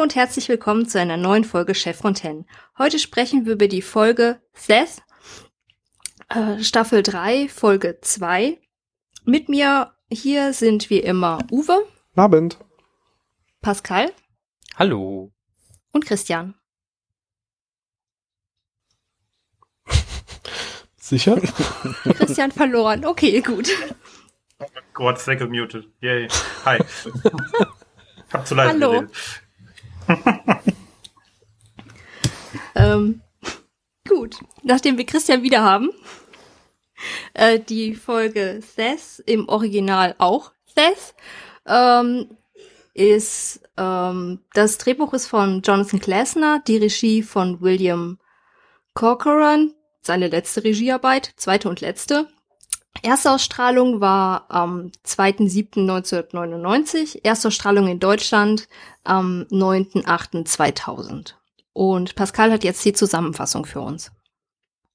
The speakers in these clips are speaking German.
Hallo und herzlich willkommen zu einer neuen Folge Chef Fontaine. Heute sprechen wir über die Folge Seth, äh, Staffel 3, Folge 2. Mit mir hier sind wie immer Uwe. Abend. Pascal. Hallo. Und Christian. Sicher? Christian verloren. Okay, gut. Gott, Second muted. Yay. Hi. Hab zu leise Hallo. ähm, gut. Nachdem wir Christian wieder haben, äh, die Folge Seth im Original auch Seth ähm, ist ähm, das Drehbuch ist von Jonathan Klasner, die Regie von William Corcoran, seine letzte Regiearbeit, zweite und letzte. Erstausstrahlung war am 2.7.1999, Erstausstrahlung in Deutschland am 9.8.2000. Und Pascal hat jetzt die Zusammenfassung für uns.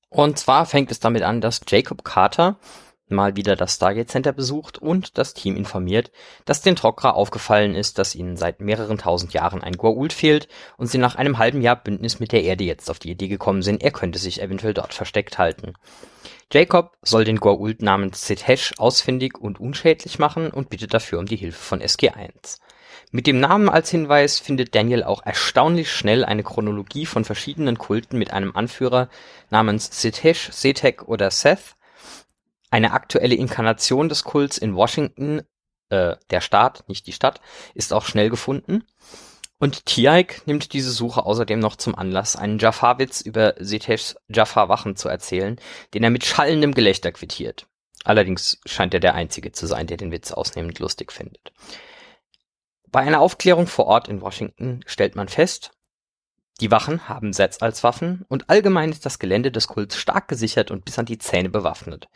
Und zwar fängt es damit an, dass Jacob Carter mal wieder das Stargate Center besucht und das Team informiert, dass den Tok'ra aufgefallen ist, dass ihnen seit mehreren tausend Jahren ein Goa'uld fehlt und sie nach einem halben Jahr Bündnis mit der Erde jetzt auf die Idee gekommen sind, er könnte sich eventuell dort versteckt halten. Jacob soll den Goa'uld namens Sitesh ausfindig und unschädlich machen und bittet dafür um die Hilfe von SG-1. Mit dem Namen als Hinweis findet Daniel auch erstaunlich schnell eine Chronologie von verschiedenen Kulten mit einem Anführer namens Sitesh, Setek oder Seth, eine aktuelle Inkarnation des Kults in Washington, äh, der Staat, nicht die Stadt, ist auch schnell gefunden. Und Tiaik nimmt diese Suche außerdem noch zum Anlass, einen Jafar-Witz über Seteshs Jafar-Wachen zu erzählen, den er mit schallendem Gelächter quittiert. Allerdings scheint er der Einzige zu sein, der den Witz ausnehmend lustig findet. Bei einer Aufklärung vor Ort in Washington stellt man fest, die Wachen haben Sets als Waffen und allgemein ist das Gelände des Kults stark gesichert und bis an die Zähne bewaffnet.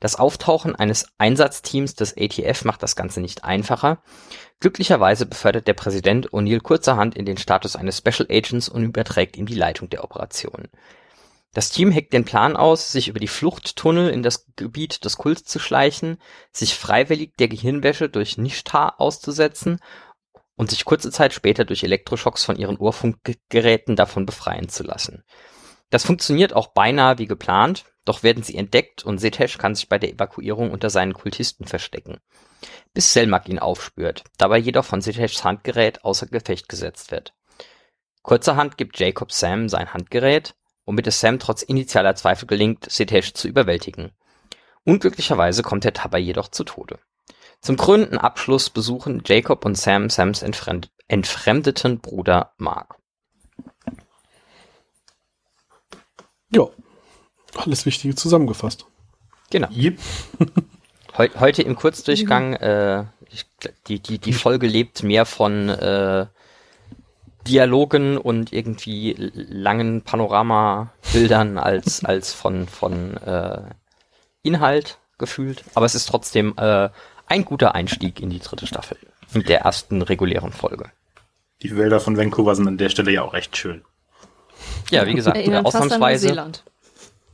Das Auftauchen eines Einsatzteams des ATF macht das Ganze nicht einfacher. Glücklicherweise befördert der Präsident O'Neill kurzerhand in den Status eines Special Agents und überträgt ihm die Leitung der Operation. Das Team heckt den Plan aus, sich über die Fluchttunnel in das Gebiet des Kults zu schleichen, sich freiwillig der Gehirnwäsche durch Nishtar auszusetzen und sich kurze Zeit später durch Elektroschocks von ihren Urfunkgeräten davon befreien zu lassen. Das funktioniert auch beinahe wie geplant, doch werden sie entdeckt und Setesh kann sich bei der Evakuierung unter seinen Kultisten verstecken. Bis Selmak ihn aufspürt, dabei jedoch von Seteshs Handgerät außer Gefecht gesetzt wird. Kurzerhand gibt Jacob Sam sein Handgerät, womit es Sam trotz initialer Zweifel gelingt, Setesh zu überwältigen. Unglücklicherweise kommt er dabei jedoch zu Tode. Zum krönenden Abschluss besuchen Jacob und Sam Sams entfremd entfremdeten Bruder Mark. Ja, alles Wichtige zusammengefasst. Genau. Yep. Heu heute im Kurzdurchgang, äh, ich, die, die, die Folge lebt mehr von äh, Dialogen und irgendwie langen Panoramabildern als, als von, von äh, Inhalt gefühlt. Aber es ist trotzdem äh, ein guter Einstieg in die dritte Staffel. Mit der ersten regulären Folge. Die Wälder von Vancouver sind an der Stelle ja auch recht schön. Ja, wie gesagt, äh, an ausnahmsweise,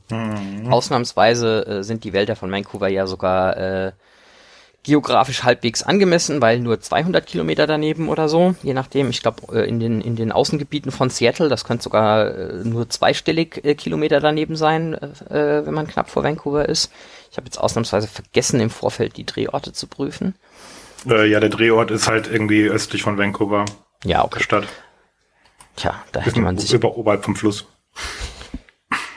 Neuseeland. ausnahmsweise äh, sind die Wälder von Vancouver ja sogar äh, geografisch halbwegs angemessen, weil nur 200 Kilometer daneben oder so, je nachdem, ich glaube äh, in den in den Außengebieten von Seattle, das könnte sogar äh, nur zweistellig äh, Kilometer daneben sein, wenn man knapp vor Vancouver ist. Ich habe jetzt ausnahmsweise vergessen im Vorfeld die Drehorte zu prüfen. Äh, ja, der Drehort ist halt irgendwie östlich von Vancouver, Ja, der okay. Stadt. Tja, da hätte man sich über, oberhalb vom Fluss.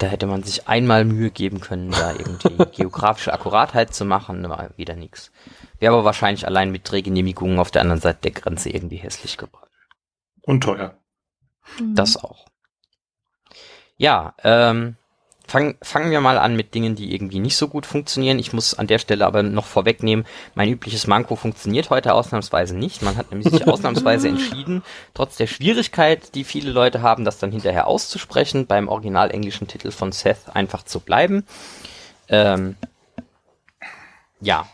Da hätte man sich einmal Mühe geben können, da irgendwie geografische Akkuratheit zu machen, war wieder nix. Wäre aber wahrscheinlich allein mit Drehgenehmigungen auf der anderen Seite der Grenze irgendwie hässlich geworden. Und teuer. Mhm. Das auch. Ja, ähm, fang, fangen wir mal an mit Dingen, die irgendwie nicht so gut funktionieren. Ich muss an der Stelle aber noch vorwegnehmen, mein übliches Manko funktioniert heute ausnahmsweise nicht. Man hat nämlich sich ausnahmsweise entschieden, trotz der Schwierigkeit, die viele Leute haben, das dann hinterher auszusprechen, beim original englischen Titel von Seth einfach zu bleiben. Ähm, ja,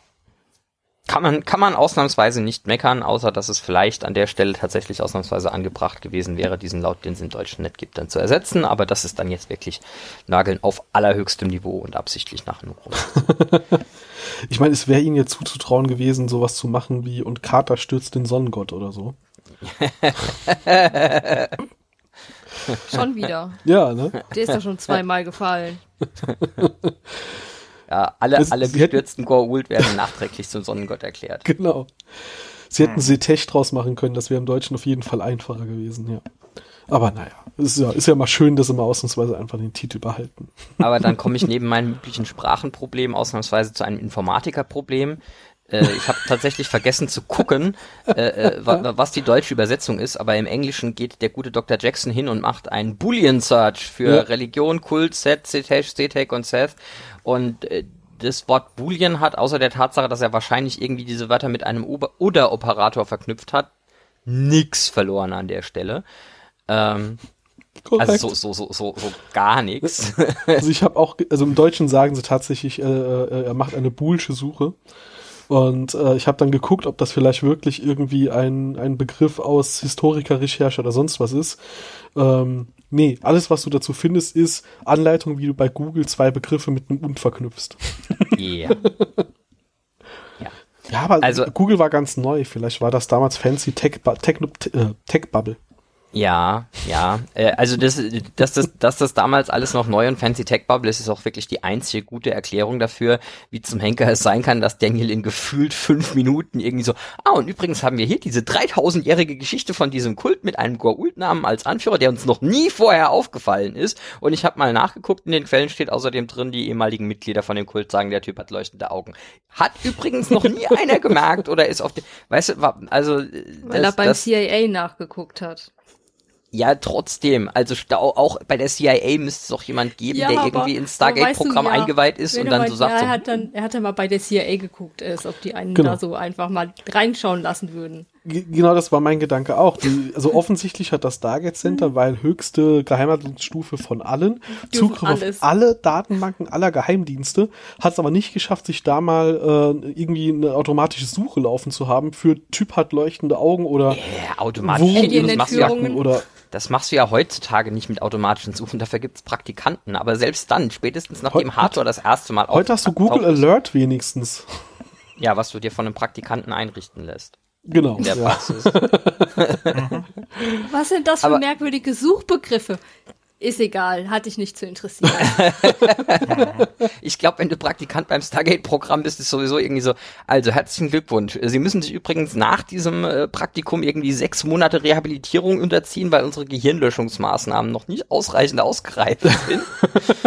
kann man, kann man ausnahmsweise nicht meckern, außer dass es vielleicht an der Stelle tatsächlich ausnahmsweise angebracht gewesen wäre, diesen Laut, den es im Deutschen nicht gibt, dann zu ersetzen. Aber das ist dann jetzt wirklich Nageln auf allerhöchstem Niveau und absichtlich nach nur. Ich meine, es wäre ihnen ja zuzutrauen gewesen, sowas zu machen wie und Carter stürzt den Sonnengott oder so. Schon wieder. Ja, ne? Der ist doch schon zweimal gefallen. Ja, alle, Das- alle sie hätten- gestürzten Goa'uld werden nachträglich zum Sonnengott erklärt. Genau. Sie hätten Setech draus machen können, das wäre im Deutschen auf jeden Fall einfacher gewesen, ja. Aber naja, ist ja, ist ja mal schön, dass sie mal ausnahmsweise einfach den Titel behalten. Aber dann komme ich neben meinem üblichen Sprachenproblem ausnahmsweise zu einem Informatikerproblem. Äh, ich habe tatsächlich vergessen zu gucken, äh, äh, wa was die deutsche Übersetzung ist, aber im Englischen geht der gute Dr. Jackson hin und macht einen Boolean Search für Ja. Religion, Kult, Set, Setech, Setech und Seth. Und äh, das Wort Boolean hat, außer der Tatsache, dass er wahrscheinlich irgendwie diese Wörter mit einem Ober- oder Operator verknüpft hat, nix verloren an der Stelle. Ähm, Korrekt. also so, so, so, so, so gar nichts. Also ich habe auch, also im Deutschen sagen sie tatsächlich, äh, äh, er macht eine boolsche Suche. Und äh, ich habe dann geguckt, ob das vielleicht wirklich irgendwie ein, ein Begriff aus Historikerrecherche oder sonst was ist. Ähm, nee, alles, was du dazu findest, ist Anleitung, wie du bei Google zwei Begriffe mit einem und verknüpfst. Ja. Ja, aber Also- Google war ganz neu. Vielleicht war das damals fancy Tech, Techno, äh, Tech Bubble. Ja, ja. Äh, also das, dass das, dass das damals alles noch neu und fancy Tech Bubble ist, ist auch wirklich die einzige gute Erklärung dafür, wie zum Henker es sein kann, dass Daniel in gefühlt fünf Minuten irgendwie so, ah und übrigens haben wir hier diese 3000-jährige Geschichte von diesem Kult mit einem Goa'uld-Namen als Anführer, der uns noch nie vorher aufgefallen ist. Und ich habe mal nachgeguckt, in den Quellen steht außerdem drin, die ehemaligen Mitglieder von dem Kult sagen, der Typ hat leuchtende Augen. Hat übrigens noch nie einer gemerkt oder ist auf den, weißt du, also äh, Weil das- er beim das- CIA nachgeguckt hat. Ja, trotzdem. Also auch bei der CIA müsste es auch jemand geben, Ja, der irgendwie ins Stargate-Programm ja, eingeweiht ist und er dann mal- so sagt, ja, so, er hat dann, er hat dann mal bei der CIA geguckt, ist, ob die einen Genau. da so einfach mal reinschauen lassen würden. Genau das war mein Gedanke auch. Die, also offensichtlich hat das Stargate Center, weil höchste Geheimhaltungsstufe von allen, Zugriff alles. auf alle Datenbanken aller Geheimdienste, hat es aber nicht geschafft, sich da mal äh, irgendwie eine automatische Suche laufen zu haben für Typ hat leuchtende Augen oder ja, automatisch. Wo- das, machst du ja, Alien-Entführungen. oder das machst du ja heutzutage nicht mit automatischen Suchen, dafür gibt's Praktikanten. Aber selbst dann, spätestens nachdem Hardware das erste Mal heute hast du Google Alert wenigstens. Ja, was du dir von einem Praktikanten einrichten lässt. Genau. In der Ja. Praxis. Was sind das für Aber- merkwürdige Suchbegriffe? Ist egal, hat dich nicht zu interessieren. Ich glaube, wenn du Praktikant beim Stargate-Programm bist, ist sowieso irgendwie so, also herzlichen Glückwunsch. Sie müssen sich übrigens nach diesem äh, Praktikum irgendwie sechs Monate Rehabilitierung unterziehen, weil unsere Gehirnlöschungsmaßnahmen noch nicht ausreichend ausgereift sind.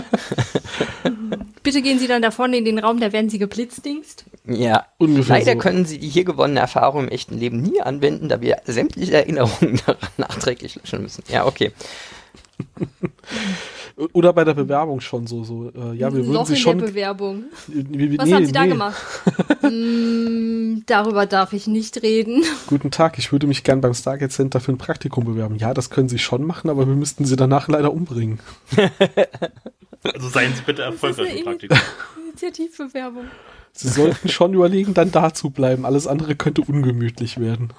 Bitte gehen Sie dann davon in den Raum, da werden Sie geblitzdingst. ja. Ungefähr Leider so. können Sie die hier gewonnene Erfahrung im echten Leben nie anwenden, da wir sämtliche Erinnerungen daran nachträglich löschen müssen. Ja, okay. Oder bei der Bewerbung schon so, so, äh, ja, wir würden Loch sie in schon. der Bewerbung. wie- wie- Was nee, haben Sie da nee. gemacht? mm, darüber darf ich nicht reden. Guten Tag, ich würde mich gern beim Stargate Center für ein Praktikum bewerben. Ja, das können Sie schon machen, aber wir müssten Sie danach leider umbringen. Also seien Sie bitte erfolgreich im Praktikum. Initiativbewerbung. Sie sollten schon überlegen, dann da zu bleiben. Alles andere könnte ungemütlich werden.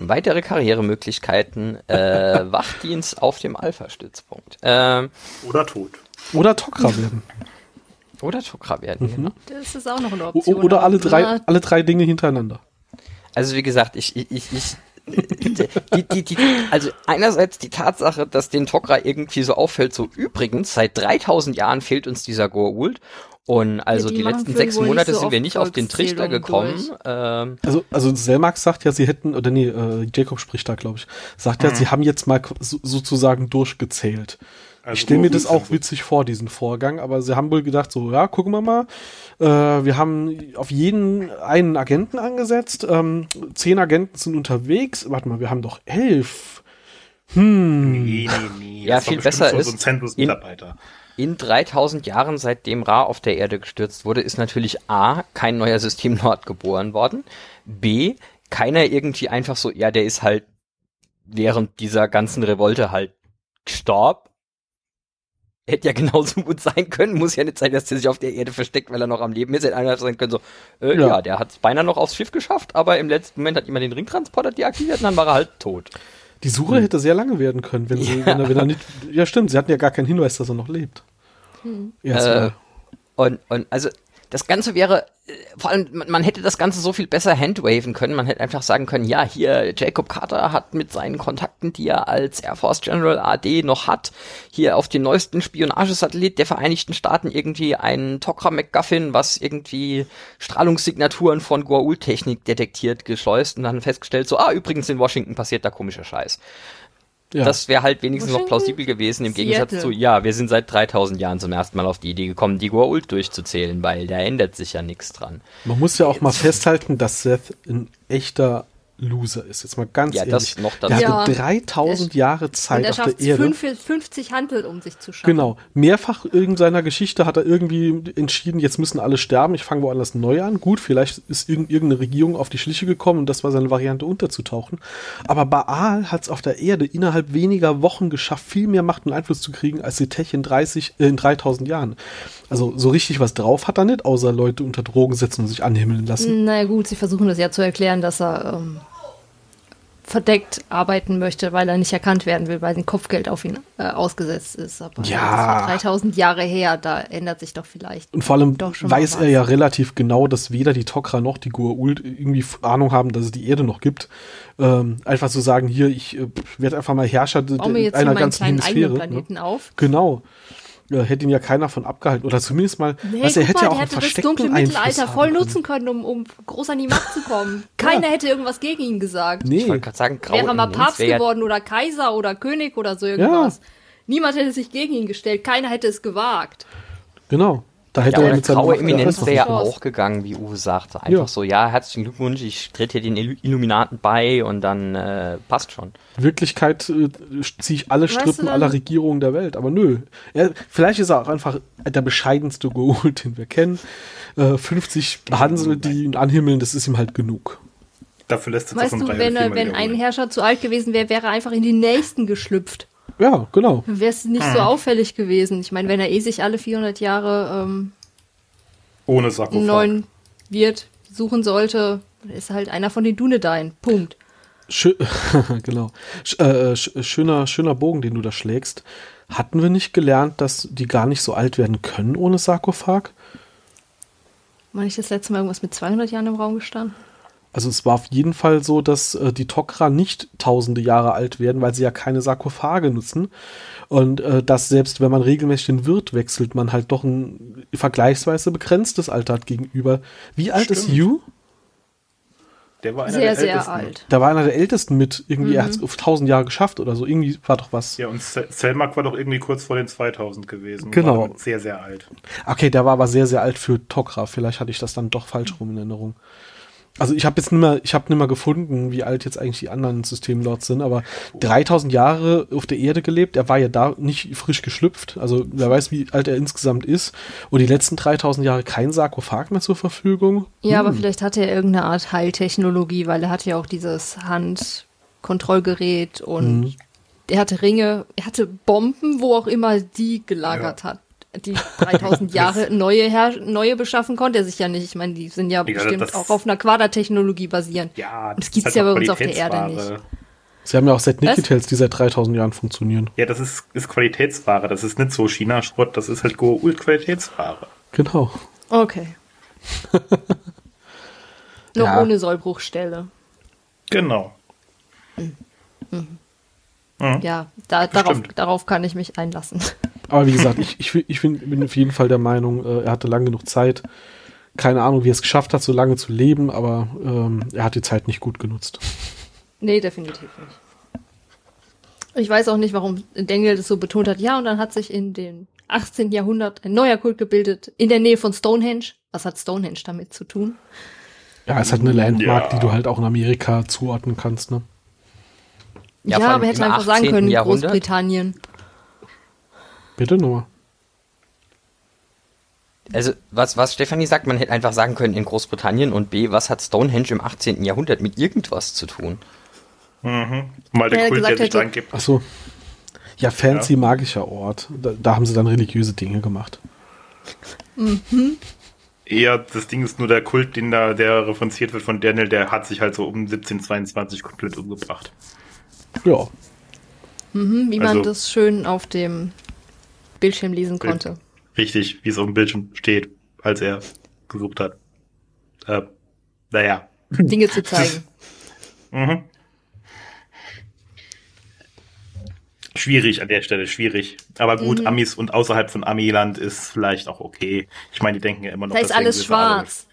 Weitere Karrieremöglichkeiten, äh, Wachdienst auf dem Alpha-Stützpunkt. Ähm, Oder tot. Oder Tokra werden. oder Tokra werden, genau. Das ist auch noch eine O Option. oder alle drei, na, alle drei Dinge hintereinander. Also wie gesagt, ich, ich, ich, ich die, die, die, also einerseits die Tatsache, dass den Tok'ra irgendwie so auffällt, so übrigens, seit 3000 Jahren fehlt uns dieser Goa'uld und also Ja, die die, letzten sechs Monate so sind wir nicht auf den Trichter gekommen. Ähm, Also, also Selmax sagt ja, sie hätten, oder nee, äh, Jacob spricht da, glaube ich, sagt ja, sie haben jetzt mal so, sozusagen durchgezählt. Also ich stelle mir das auch 15. witzig vor, diesen Vorgang, aber sie haben wohl gedacht, so, ja, gucken wir mal. Äh, wir haben auf jeden einen Agenten angesetzt. Ähm, zehn Agenten sind unterwegs. Warte mal, wir haben doch elf. Hm. Nee, nee, nee. Ja, viel besser so, ist, So ein Zentrus-Mitarbeiter. In 3000 Jahren, seitdem Ra auf der Erde gestürzt wurde, ist natürlich A, kein neuer Systemlord geboren worden. B, keiner irgendwie einfach so, ja, der ist halt während dieser ganzen Revolte halt gestorben. Hätte ja genauso gut sein können, muss ja nicht sein, dass der sich auf der Erde versteckt, weil er noch am Leben ist. Hätte einer sein können, so, äh, Ja. ja. der hat es beinahe noch aufs Schiff geschafft, aber im letzten Moment hat jemand den Ringtransporter deaktiviert und dann war er halt tot. Die Suche hätte sehr lange werden können, wenn sie, wenn er, wenn er nicht. Ja, stimmt, sie hatten ja gar keinen Hinweis, dass er noch lebt. Hm. Erstmal. Äh, und, und also das Ganze wäre, äh, vor allem, man, man hätte das Ganze so viel besser handwaven können. Man hätte einfach sagen können, ja, hier, Jacob Carter hat mit seinen Kontakten, die er als Air Force General AD noch hat, hier auf den neuesten Spionagesatellit der Vereinigten Staaten irgendwie einen Tokra McGuffin, was irgendwie Strahlungssignaturen von Goa'uld-Technik detektiert, geschleust und dann festgestellt, so, ah, übrigens in Washington passiert da komischer Scheiß. Ja. Das wäre halt wenigstens noch plausibel gewesen, im Gegensatz Seattle. zu, ja, wir sind seit 3000 Jahren zum ersten Mal auf die Idee gekommen, die Goa'uld durchzuzählen, weil da ändert sich ja nichts dran. Man muss ja auch mal festhalten, dass Seth ein echter Loser ist. Jetzt mal ganz Ja, ehrlich. das noch der dazu. hatte Ja. 3000 Jahre Und Zeit er auf der schafft Erde. fünf- 50 Handel, um sich zu schaffen. Genau. Mehrfach in seiner Geschichte hat er irgendwie entschieden, jetzt müssen alle sterben, ich fange woanders neu an. Gut, vielleicht ist irgend- irgendeine Regierung auf die Schliche gekommen und das war seine Variante unterzutauchen. Aber Baal hat es auf der Erde innerhalb weniger Wochen geschafft, viel mehr Macht und Einfluss zu kriegen als die Tech in, 30, äh, in 3000 Jahren. Also so richtig was drauf hat er nicht, außer Leute unter Drogen setzen und sich anhimmeln lassen. Naja gut, sie versuchen das ja zu erklären, dass er ähm, verdeckt arbeiten möchte, weil er nicht erkannt werden will, weil ein Kopfgeld auf ihn äh, ausgesetzt ist. Aber Ja. das ist 3000 Jahre her, da ändert sich doch vielleicht. Und vor allem weiß er ja relativ genau, dass weder die Tok'ra noch die Goa'uld irgendwie Ahnung haben, dass es die Erde noch gibt. Ähm, einfach zu sagen, hier, ich äh, werde einfach mal Herrscher d- Bauen wir jetzt hier einer ganzen kleinen eigenen Hemisphäre. Ne? Planeten auf. Genau. Ja, hätte ihn ja keiner von abgehalten. Oder zumindest mal, Nee, was er hätte mal, ja auch einen hätte das dunkle Einfluss Mittelalter voll können. nutzen können, um, um groß an die Macht zu kommen. Keiner hätte irgendwas gegen ihn gesagt. Ich Nee, wollte gerade sagen, graue Wäre er mal Papst ja- geworden oder Kaiser oder König oder so irgendwas. Niemand hätte sich gegen ihn gestellt. Keiner hätte es gewagt. genau. Da hätte Ja, er mit seiner graue Eminenz wäre ja auch gegangen, wie Uwe sagte. Einfach Ja. so, ja, herzlichen Glückwunsch, ich trete hier den Illu- Illuminaten bei und dann äh, passt schon. In Wirklichkeit äh, ziehe ich alle Weißt Strippen aller Regierungen der Welt. Aber nö. Er, vielleicht ist er auch einfach der bescheidenste Goa'uld, den wir kennen. Äh, 50 Hansel, die ihn anhimmeln, das ist ihm halt genug. Dafür lässt es Weißt du, wenn, er- wenn ein Herrscher zu alt gewesen wäre, wäre er einfach in die nächsten geschlüpft. Ja, genau. Dann wäre es nicht Hm. so auffällig gewesen. Ich meine, wenn er eh sich alle 400 Jahre ähm, Ohne einen Sarkophag. neuen Wirt suchen sollte, ist er halt einer von den Dunedain. Punkt. Schö genau. Sch äh, sch schöner, schöner Bogen, den du da schlägst. Hatten wir nicht gelernt, dass die gar nicht so alt werden können ohne Sarkophag? War nicht das letzte Mal irgendwas mit 200 Jahren im Raum gestanden? Also es war auf jeden Fall so, dass äh, die Tok'ra nicht tausende Jahre alt werden, weil sie ja keine Sarkophage nutzen. Und äh, dass selbst wenn man regelmäßig den Wirt wechselt, man halt doch ein vergleichsweise begrenztes Alter hat gegenüber. Wie alt ist Stimmt. Yu? Der war einer Sehr, der sehr Ältesten. alt. Da war einer der Ältesten mit. Irgendwie, er hat Mhm. es auf tausend Jahre geschafft oder so. Irgendwie war doch was. Ja, und Sel- Selmak war doch irgendwie kurz vor den 2000 gewesen. Genau. Sehr, sehr alt. Okay, der war aber sehr, sehr alt für Tok'ra. Vielleicht hatte ich das dann doch falsch rum in Erinnerung. Also ich habe jetzt nicht mehr, ich habe nicht mehr gefunden, wie alt jetzt eigentlich die anderen Systemlords sind, aber 3000 Jahre auf der Erde gelebt. Er war ja da nicht frisch geschlüpft. Also wer weiß, wie alt er insgesamt ist. Und die letzten 3000 Jahre kein Sarkophag mehr zur Verfügung. Ja, aber Hm. vielleicht hat er irgendeine Art Heiltechnologie, weil er hatte ja auch dieses Handkontrollgerät und Mhm. er hatte Ringe, er hatte Bomben, wo auch immer die gelagert hat. Die 3000 Jahre neue, Her neue beschaffen konnte er sich ja nicht. Ich meine, die sind ja, Ja, bestimmt das- auch auf einer Quadertechnologie basierend. Ja, Das ist gibt's halt ja noch bei uns auf der Erde Qualitätsware. Sie haben ja auch seit Was? Nikitels, die seit 3000 Jahren funktionieren. Ja, das ist, ist Qualitätsware. Das ist nicht so China-Schrott, das ist halt Goa'uld-Qualitätsware. Genau. Okay. Noch Ja. ohne Sollbruchstelle. Genau. Mhm. Ja, da, darauf, darauf kann ich mich einlassen. Aber wie gesagt, ich, ich, ich find, bin auf jeden Fall der Meinung, äh, er hatte lang genug Zeit. Keine Ahnung, wie er es geschafft hat, so lange zu leben, aber ähm, er hat die Zeit nicht gut genutzt. Nee, definitiv nicht. Ich weiß auch nicht, warum Daniel das so betont hat. Ja, und dann hat sich in dem 18. Jahrhundert ein neuer Kult gebildet, in der Nähe von Stonehenge. Was hat Stonehenge damit zu tun? Ja, es hat eine Landmark, Ja. die du halt auch in Amerika zuordnen kannst, ne? Ja, Ja, aber hätte einfach sagen 18. können, Jahrhundert. Großbritannien. Bitte nochmal. Also, was, was Stefanie sagt, man hätte einfach sagen können in Großbritannien und B, was hat Stonehenge im 18. Jahrhundert mit irgendwas zu tun? Mhm. Mal der Ja, Kult, der sich dran gibt. Ach so. Ja, fancy magischer Ort. Da, da haben sie dann religiöse Dinge gemacht. Eher, das Ding ist nur der Kult, den da, der referenziert wird von Daniel, der hat sich halt so um 1722 komplett umgebracht. Ja. Mhm, wie man Also- das schön auf dem Bildschirm lesen konnte. Richtig, wie es auf dem Bildschirm steht, als er gesucht hat. Äh, naja. Dinge zu zeigen. Mhm. Schwierig an der Stelle, schwierig. Aber gut, Mhm. Amis und außerhalb von Amiland ist vielleicht auch okay. Ich meine, die denken ja immer noch, Da ist alles gewisser Adolf- schwarz.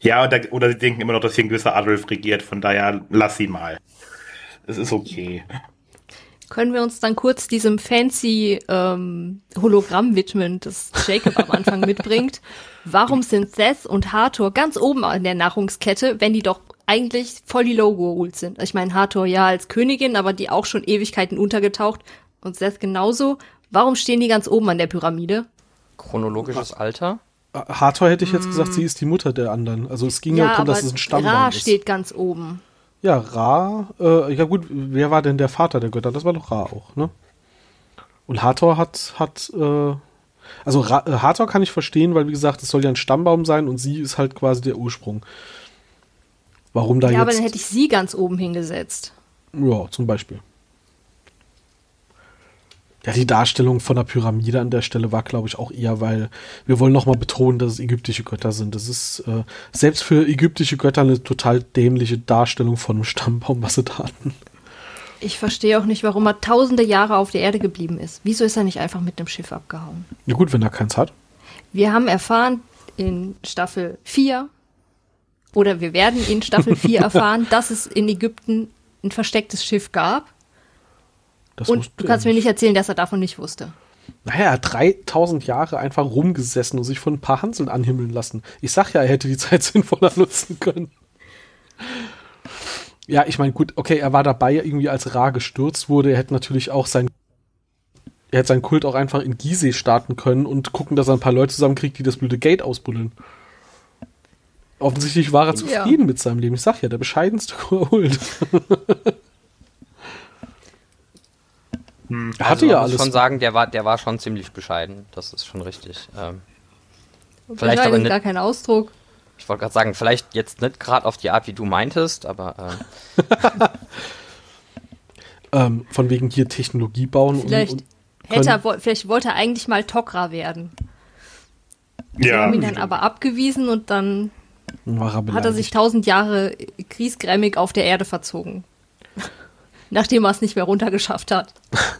Ja, oder, oder die denken immer noch, dass hier ein gewisser Adolf regiert. Von daher lass sie mal. Es ist okay. Können wir uns dann kurz diesem fancy ähm, Hologramm widmen, das Jacob am Anfang mitbringt? Warum sind Seth und Hathor ganz oben an der Nahrungskette, wenn die doch eigentlich voll die Low-Rules sind? Ich meine, Hathor ja als Königin, aber die auch schon Ewigkeiten untergetaucht und Seth genauso. Warum stehen die ganz oben an der Pyramide? Chronologisches Alter. Hathor hätte ich jetzt gesagt, sie ist die Mutter der anderen. Also es ging ja, Ja, darum, dass es ein Stammbaum Ra ist. steht ganz oben. Ja, Ra, äh, ja gut, wer war denn der Vater der Götter? Das war doch Ra auch, ne? Und Hathor hat, hat, äh, also Ra, äh, Hathor kann ich verstehen, weil wie gesagt, es soll ja ein Stammbaum sein und sie ist halt quasi der Ursprung. Warum da Ja, aber jetzt? dann hätte ich sie ganz oben hingesetzt. ja, zum Beispiel. Ja, die Darstellung von der Pyramide an der Stelle war, glaube ich, auch eher, weil wir wollen nochmal betonen, dass es ägyptische Götter sind. Das ist äh, selbst für ägyptische Götter eine total dämliche Darstellung von einem Stammbaum, was sie da hatten. Ich verstehe auch nicht, warum er tausende Jahre auf der Erde geblieben ist. Wieso ist er nicht einfach mit einem Schiff abgehauen? Ja gut, wenn er keins hat. Wir haben erfahren in Staffel 4, oder wir werden in Staffel 4 erfahren, dass es in Ägypten ein verstecktes Schiff gab. Das Und du kannst mir nicht. erzählen, dass er davon nicht wusste. Naja, er hat 3000 Jahre einfach rumgesessen und sich von ein paar Hanseln anhimmeln lassen. Ich sag ja, er hätte die Zeit sinnvoller nutzen können. Ja, ich meine, gut, okay, er war dabei, irgendwie als Ra gestürzt wurde. Er hätte natürlich auch sein, er hätte seinen Kult auch einfach in Gizeh starten können und gucken, dass er ein paar Leute zusammenkriegt, die das blöde Gate ausbuddeln. Offensichtlich war er Ja. zufrieden mit seinem Leben. Ich sag ja, der bescheidenste Kult. hatte Also ja man muss alles. schon sagen, der war, der war schon ziemlich bescheiden. Das ist schon richtig. Ähm, Und Vielleicht aber nicht- gar kein Ausdruck. ich wollte gerade sagen, vielleicht jetzt nicht gerade auf die Art, wie du meintest, aber äh, ähm, von wegen hier Technologie bauen Vielleicht, und, und hätte er, vielleicht wollte er eigentlich mal Tok'ra werden. Sie Ja. haben ihn dann aber abgewiesen und dann war er hat er sich tausend Jahre kriesgrämig auf der Erde verzogen. Nachdem er es nicht mehr runtergeschafft hat.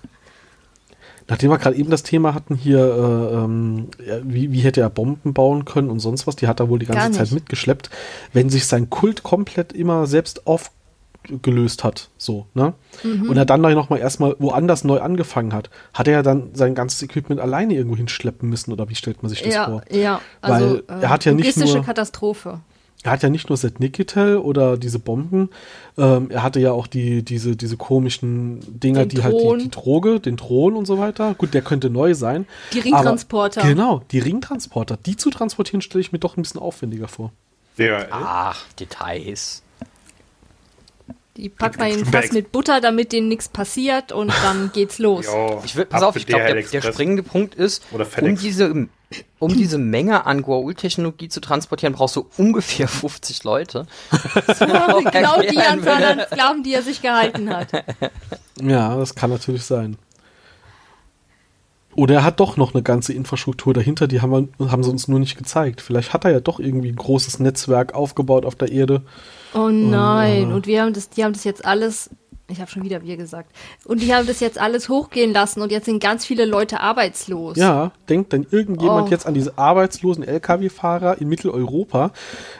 Nachdem wir gerade eben das Thema hatten, hier, äh, ähm, wie, wie hätte er Bomben bauen können und sonst was, die hat er wohl die ganze Zeit nicht. mitgeschleppt, wenn sich sein Kult komplett immer selbst aufgelöst hat, so, ne? Mhm. Und er dann nochmal erstmal woanders neu angefangen hat, hat er ja dann sein ganzes Equipment alleine irgendwo hinschleppen müssen, oder wie stellt man sich das Ja, vor? ja. Also Weil er hat ja nicht logistische nur- Katastrophe. Er hat ja nicht nur Set Nikitel oder diese Bomben, ähm, er hatte ja auch die, diese, diese komischen Dinger, Den die halt die, Thron. die Droge, den Thron und so weiter. Gut, der könnte neu sein. Die Ringtransporter. Aber, genau, die Ringtransporter. Die zu transportieren stelle ich mir doch ein bisschen aufwendiger vor. Ja, ach, Details. Die packt man. Fass mit Butter, damit denen nichts passiert und dann geht's los. ja. Ich will, pass auf, ich glaube, der, der springende Punkt ist, um diese, um diese Menge an Goa'uld-Technologie zu transportieren, brauchst du ungefähr 50 Leute. genau die Anzahl an Sklaven, die er sich gehalten hat. Ja, das kann natürlich sein. Oder er hat doch noch eine ganze Infrastruktur dahinter, die haben, wir, haben sie uns nur nicht gezeigt. Vielleicht hat er ja doch irgendwie ein großes Netzwerk aufgebaut auf der Erde. Oh nein, und wir haben das, die haben das jetzt alles, ich habe schon wieder wir gesagt, und die haben das jetzt alles hochgehen lassen und jetzt sind ganz viele Leute arbeitslos. Ja, denkt denn irgendjemand Oh. jetzt an diese arbeitslosen LKW-Fahrer in Mitteleuropa,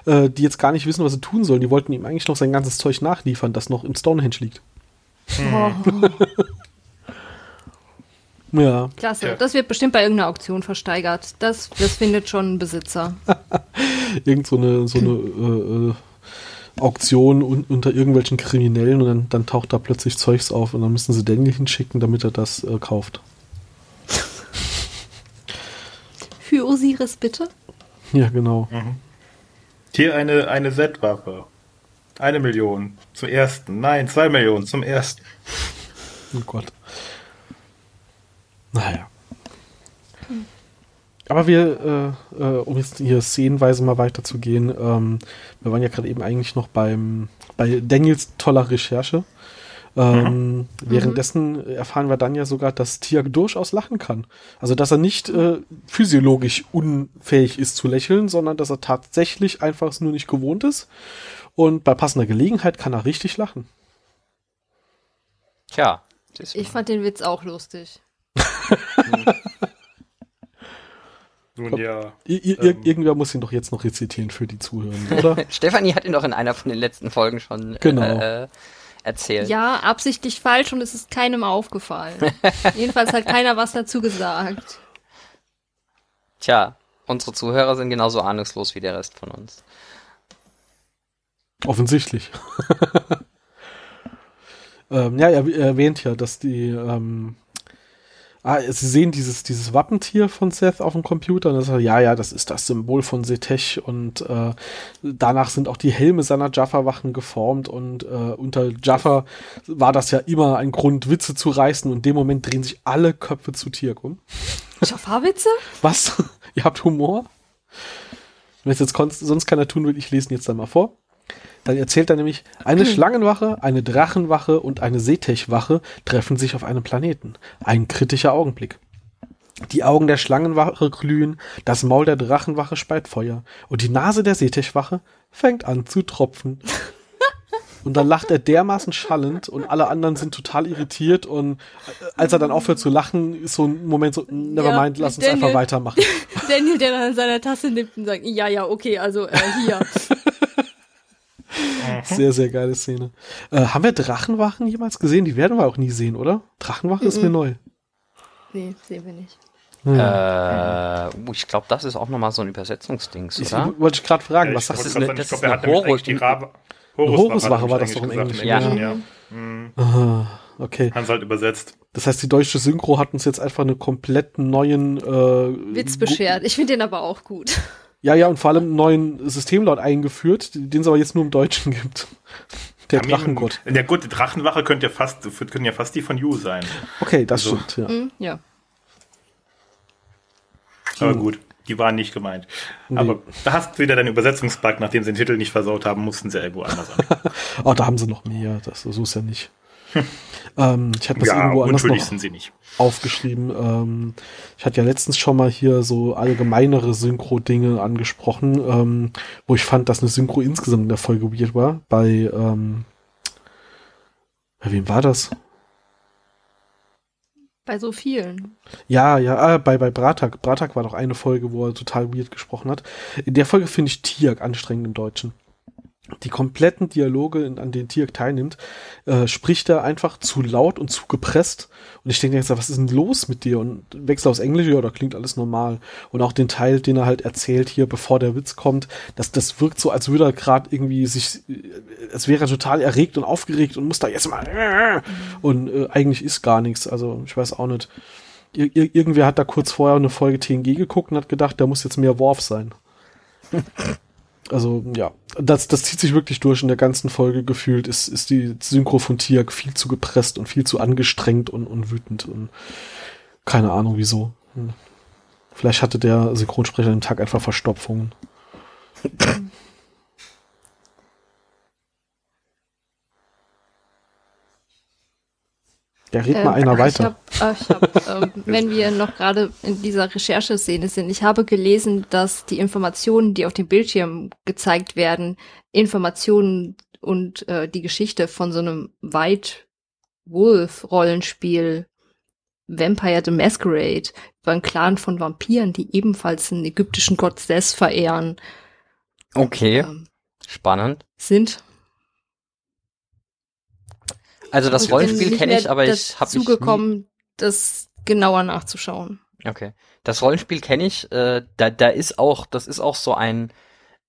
äh, die jetzt gar nicht wissen, was sie tun sollen? Die wollten ihm eigentlich noch sein ganzes Zeug nachliefern, das noch im Stonehenge liegt. Oh, Ja, klasse, Ja. das wird bestimmt bei irgendeiner Auktion versteigert. Das, das findet schon ein Besitzer. irgend so eine, so eine äh, äh, Auktion un unter irgendwelchen Kriminellen und dann, dann taucht da plötzlich Zeugs auf und dann müssen sie Daniel hinschicken, damit er das äh, kauft. Für Osiris bitte? Ja, genau. Hier eine, eine Z-Waffe. Eine Million zum ersten. Nein, zwei Millionen zum ersten. Oh Gott. Naja. Aber wir, äh, äh, um jetzt hier szenenweise mal weiterzugehen, ähm, wir waren ja gerade eben eigentlich noch beim bei Daniels toller Recherche. Ähm, Währenddessen erfahren wir dann ja sogar, dass Tiak durchaus lachen kann. Also, dass er nicht äh, physiologisch unfähig ist zu lächeln, sondern dass er tatsächlich einfach es nur nicht gewohnt ist. Und bei passender Gelegenheit kann er richtig lachen. Tja. Ich fand den Witz auch lustig. Nun ja. Ir ir Ähm. Irgendwer muss ihn doch jetzt noch rezitieren für die Zuhörer, oder? Stefanie hat ihn doch in einer von den letzten Folgen schon Genau. äh, äh, erzählt. Ja, absichtlich falsch und es ist keinem aufgefallen. Jedenfalls hat keiner was dazu gesagt. Tja, unsere Zuhörer sind genauso ahnungslos wie der Rest von uns. Offensichtlich. ähm, ja, er erwähnt ja, dass die, ähm, ah, sie sehen dieses, dieses Wappentier von Seth auf dem Computer und er sagt, ja, ja, das ist das Symbol von Setech und äh, danach sind auch die Helme seiner Jaffa-Wachen geformt und äh, unter Jaffa war das ja immer ein Grund, Witze zu reißen und in dem Moment drehen sich alle Köpfe zu Tirk um. Schaffarwitze? Was? Ihr habt Humor? Wenn es jetzt sonst keiner tun will, ich lese ihn jetzt einmal vor. Dann erzählt er nämlich, eine Schlangenwache, eine Drachenwache und eine Seetech-Wache treffen sich auf einem Planeten. Ein kritischer Augenblick. Die Augen der Schlangenwache glühen, das Maul der Drachenwache speit Feuer und die Nase der Seetech-Wache fängt an zu tropfen. Und dann lacht er dermaßen schallend und alle anderen sind total irritiert und äh, als er dann aufhört zu lachen, ist so ein Moment so, never Ja, mind, lass uns Daniel. einfach weitermachen. Daniel, der dann an seiner Tasse nimmt und sagt, ja, ja, okay, also äh, hier. Sehr, sehr geile Szene. Äh, haben wir Drachenwachen jemals gesehen? Die werden wir auch nie sehen, oder? Drachenwache ist mir neu. nee, sehen wir nicht. Äh, uh, ich glaube, das ist auch nochmal so ein Übersetzungsdings, Ich, oder? wollte ich gerade fragen, Ja, was sagst ist eine- das glaube, ist er hat eine nämlich eigentlich die Horus- Rabe. Horuswache war das doch im Englischen. Du? ja. Mhm. Ah, okay. Haben sie halt übersetzt. Das heißt, die deutsche Synchro hat uns jetzt einfach einen komplett neuen äh, Witz gu- beschert. Ich finde den aber auch gut. Ja, ja, und vor allem einen neuen Systemlaut eingeführt, den es aber jetzt nur im Deutschen gibt. Der ihn- Drachengott. Ja gut, die Drachenwache könnte ja fast, können ja fast die von You sein. Okay, das Also- stimmt, ja. Hm, ja. Aber gut, die waren nicht gemeint. Aber da hast du wieder deinen Übersetzungsbug, nachdem sie den Titel nicht versaut haben, mussten sie irgendwo anders an. Oh, da haben sie noch mehr, das, so ist ja nicht. ähm, ich hatte das ja, irgendwo anders noch sind sie nicht. aufgeschrieben. Ähm, ich hatte ja letztens schon mal hier so allgemeinere Synchro-Dinge angesprochen, ähm, wo ich fand, dass eine Synchro insgesamt in der Folge weird war. Bei, ähm, bei wem war das? Bei so vielen. Ja, ja, ah, bei, bei Bratak. Bratak war doch eine Folge, wo er total weird gesprochen hat. In der Folge finde ich Tiak anstrengend im Deutschen. Die kompletten Dialoge, an denen Tiak teilnimmt, äh, spricht er einfach zu laut und zu gepresst. Und ich denke jetzt, was ist denn los mit dir? Und wechsel aufs Englische, ja, da klingt alles normal. Und auch den Teil, den er halt erzählt hier, bevor der Witz kommt, das, das wirkt so, als würde er gerade irgendwie sich, äh, als wäre er total erregt und aufgeregt und muss da jetzt mal. Und äh, eigentlich ist gar nichts. Also ich weiß auch nicht. Ir irgendwer hat da kurz vorher eine Folge TNG geguckt und hat gedacht, da muss jetzt mehr Worf sein. Also ja, das, das zieht sich wirklich durch in der ganzen Folge gefühlt. Ist, ist die Synchro von Tiak viel zu gepresst und viel zu angestrengt und, und wütend und keine Ahnung wieso. Hm. Vielleicht hatte der Synchronsprecher dem Tag einfach Verstopfungen. Ja, red mal Ähm, einer weiter. Ich hab, ich hab, ähm, wenn wir noch gerade in dieser Rechercheszene sind, ich habe gelesen, dass die Informationen, die auf dem Bildschirm gezeigt werden, Informationen und äh, die Geschichte von so einem White Wolf Rollenspiel Vampire the Masquerade über einen Clan von Vampiren, die ebenfalls einen ägyptischen Gott Seth verehren, Okay, ähm, spannend. sind. Also das Rollenspiel kenne ich, aber ich habe zugekommen, das genauer nachzuschauen. Okay. Das Rollenspiel kenne ich. Äh, da, da ist auch, das ist auch so ein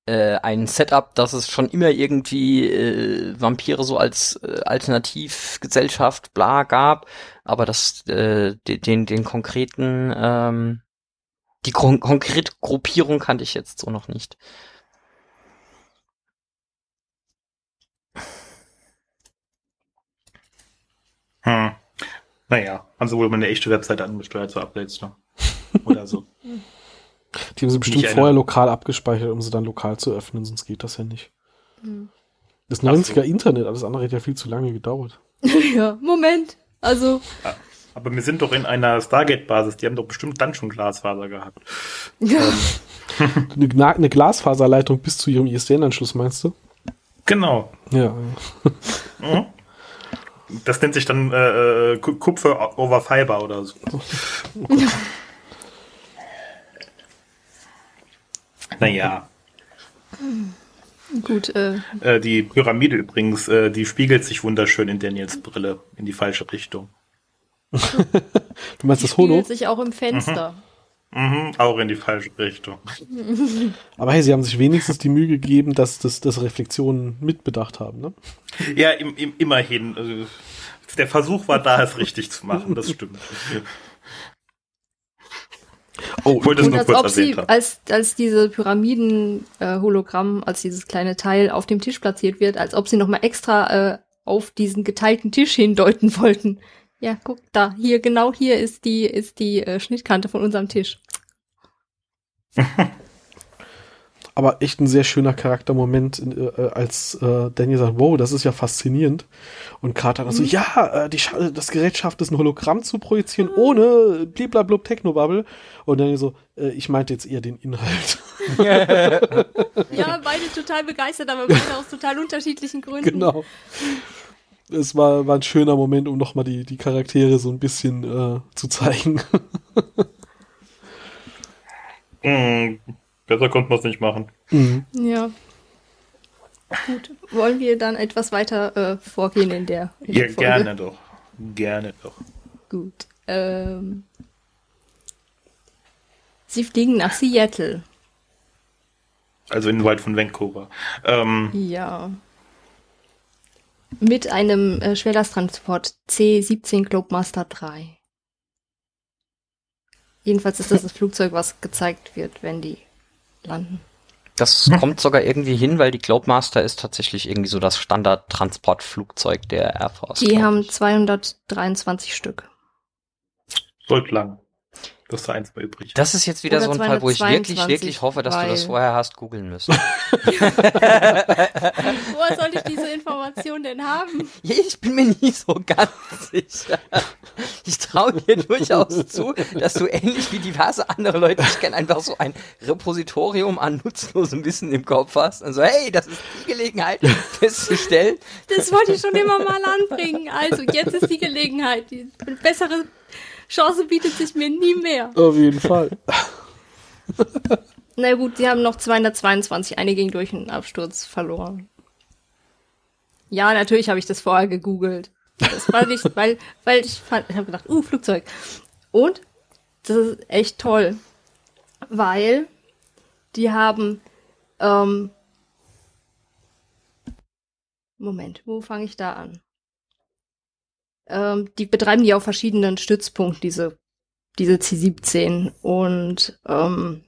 äh, ein Setup, dass es schon immer irgendwie äh, Vampire so als äh, Alternativgesellschaft bla gab, aber das äh, de- den den konkreten ähm, die kon konkrete Gruppierung kannte ich jetzt so noch nicht. Hm. Naja, haben sie wohl mal eine echte Webseite angesteuert, so Updates, ne? Oder so. Die haben sie bestimmt Nicht eine- vorher lokal abgespeichert, um sie dann lokal zu öffnen, sonst geht das ja nicht. Hm. Das Ach 90er so. Internet, alles andere hat ja viel zu lange gedauert. ja, Moment. Also, Aber wir sind doch in einer Stargate-Basis, die haben doch bestimmt dann schon Glasfaser gehabt. ja. Eine, Gna- eine Glasfaserleitung bis zu ihrem ISDN-Anschluss, meinst du? Genau. Ja. Mhm. Das nennt sich dann äh, äh, Ku- Kupfer over Fiber oder so. naja, Gut, äh, äh, die Pyramide übrigens, äh, die spiegelt sich wunderschön in Daniels Brille in die falsche Richtung. Du meinst die das Holo? spiegelt sich auch im Fenster. Mhm, auch in die falsche Richtung. Aber hey, sie haben sich wenigstens die Mühe gegeben, dass das, das Reflexionen mitbedacht haben, ne? Ja, im, im, immerhin. Also, der Versuch war da, es richtig zu machen, das stimmt. Oh, Ich wollte es nur als kurz ob sie, haben. als, als diese Pyramiden-Hologramm, als dieses kleine Teil auf dem Tisch platziert wird, als ob sie nochmal extra äh, auf diesen geteilten Tisch hindeuten wollten. Ja, guck da, hier, genau hier ist die, ist die äh, Schnittkante von unserem Tisch. Aber echt ein sehr schöner Charaktermoment, in, äh, als äh, Daniel sagt, wow, das ist ja faszinierend. Und Carter dann so, ja, äh, die das Gerät schafft es, ein Hologramm zu projizieren, ohne bliblablub Technobubble. Und Daniel so, äh, ich meinte jetzt eher den Inhalt. Ja, beide total begeistert, aber beide aus total unterschiedlichen Gründen. genau. Es war, war ein schöner Moment, um nochmal die, die Charaktere so ein bisschen äh, zu zeigen. Mhm, besser konnte man es nicht machen. Mhm. Ja. Gut. Wollen wir dann etwas weiter äh, vorgehen in der, in Ja, der Folge? gerne doch. Gerne doch. Gut. Ähm, sie fliegen nach Seattle. Also in weit von Vancouver. Ähm, Ja. Mit einem äh, Schwerlasttransport C-17 Globemaster 3. Jedenfalls ist das das Flugzeug, was gezeigt wird, wenn die landen. Das kommt sogar irgendwie hin, weil die Globemaster ist tatsächlich irgendwie so das Standard-Transportflugzeug der Air Force. Die haben ich. 223 Stück. sollte lang. Das ist eins mal übrig. Das ist jetzt wieder Oder so ein Fall, wo ich wirklich, 222, wirklich hoffe, dass du das vorher hast googeln müssen. Woher soll ich diese Information denn haben? Ich bin mir nie so ganz sicher. Ich traue dir durchaus zu, dass du ähnlich wie diverse andere Leute, die ich kenne, einfach so ein Repositorium an nutzlosem Wissen im Kopf hast. Und so, hey, das ist die Gelegenheit, festzustellen. Das wollte ich schon immer mal anbringen. Also, jetzt ist die Gelegenheit. Die bessere Chance bietet sich mir nie mehr. Auf jeden Fall. Na gut, sie haben noch 222. Eine ging durch einen Absturz verloren. Ja, natürlich habe ich das vorher gegoogelt. Das war nicht, weil, weil ich ich habe gedacht, uh, Flugzeug. Und das ist echt toll, weil die haben, ähm, Moment, wo fange ich da an? Ähm, die betreiben die auf verschiedenen Stützpunkten, diese, diese C-17. Und ähm,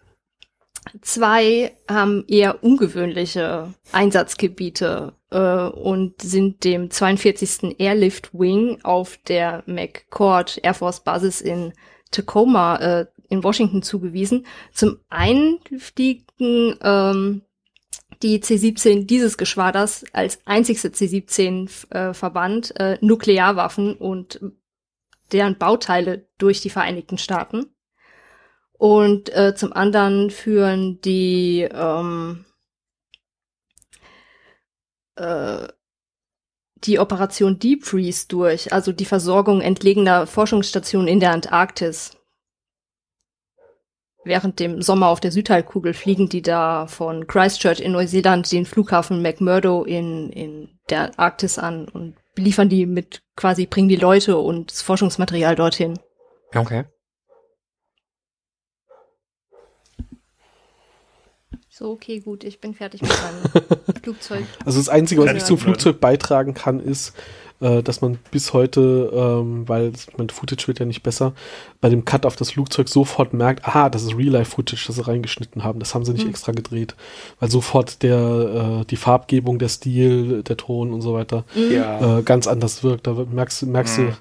zwei haben eher ungewöhnliche Einsatzgebiete äh, und sind dem 42. Airlift Wing auf der McCord Air Force Basis in Tacoma äh, in Washington zugewiesen. Zum einen fliegen ähm, die C-17 dieses Geschwaders als einzigste C-17-Verband äh, Nuklearwaffen und deren Bauteile durch die Vereinigten Staaten. Und äh, zum anderen führen die ähm, äh, die Operation Deep Freeze durch, also die Versorgung entlegener Forschungsstationen in der Antarktis. Während dem Sommer auf der Südhalbkugel fliegen die da von Christchurch in Neuseeland den Flughafen McMurdo in, in der Arktis an und liefern die mit quasi, bringen die Leute und das Forschungsmaterial dorthin. Okay. So, okay, gut, ich bin fertig mit meinem Flugzeug. Also das Einzige, was ich zum Flugzeug beitragen kann, ist, äh, dass man bis heute, ähm, weil mein Footage wird ja nicht besser, bei dem Cut auf das Flugzeug sofort merkt, aha, das ist Real-Life-Footage, das sie reingeschnitten haben. Das haben sie nicht Hm. extra gedreht. Weil sofort der, äh, die Farbgebung, der Stil, der Ton und so weiter Ja. äh, ganz anders wirkt. Da merkst, merkst Mhm.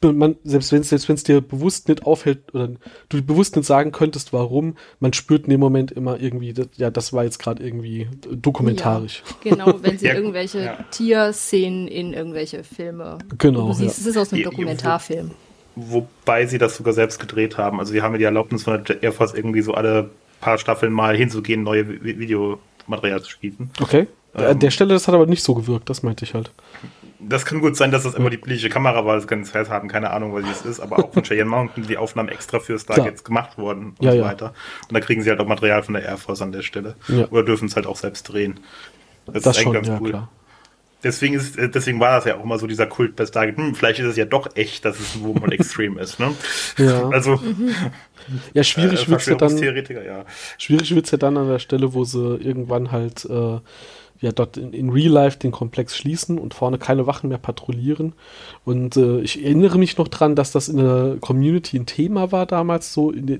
du, man, selbst wenn es selbst wenn's dir bewusst nicht auffällt oder du bewusst nicht sagen könntest, warum, man spürt in dem Moment immer irgendwie, das, ja, das war jetzt gerade irgendwie dokumentarisch. Ja, genau, wenn sie Ja, irgendwelche ja. Tierszenen in irgendwelche Filme. Genau, Du siehst, ja. es ist aus einem Dokumentarfilm. Wobei sie das sogar selbst gedreht haben. Also sie haben ja die Erlaubnis von der Air Force irgendwie so alle paar Staffeln mal hinzugehen, neue Vi- Videomaterial zu schießen. Okay. Ähm. An der Stelle, das hat aber nicht so gewirkt, das meinte ich halt. Das kann gut sein, dass das immer die billige Kamera war, das kann es haben, keine Ahnung, was es ist, aber auch von Cheyenne Mountain die Aufnahmen extra für. Stargates gemacht worden und Ja, so ja. weiter. Und da kriegen sie halt auch Material von der Air Force an der Stelle. Ja. Oder dürfen es halt auch selbst drehen. Das, Das ist schon, eigentlich ja, ganz cool. klar. Deswegen ist, äh, deswegen war das ja auch immer so dieser Kult bei Stargate. Hm, vielleicht ist es ja doch echt, dass es ein Wormhole Extreme ist, ne? Ja. Also, Ja, schwierig äh, wird's ja dann. Ja. Schwierig wird's ja dann an der Stelle, wo sie irgendwann halt äh, ja dort in, in Real Life den Komplex schließen und vorne keine Wachen mehr patrouillieren. Und äh, ich erinnere mich noch dran, dass das in der Community ein Thema war damals so. Der,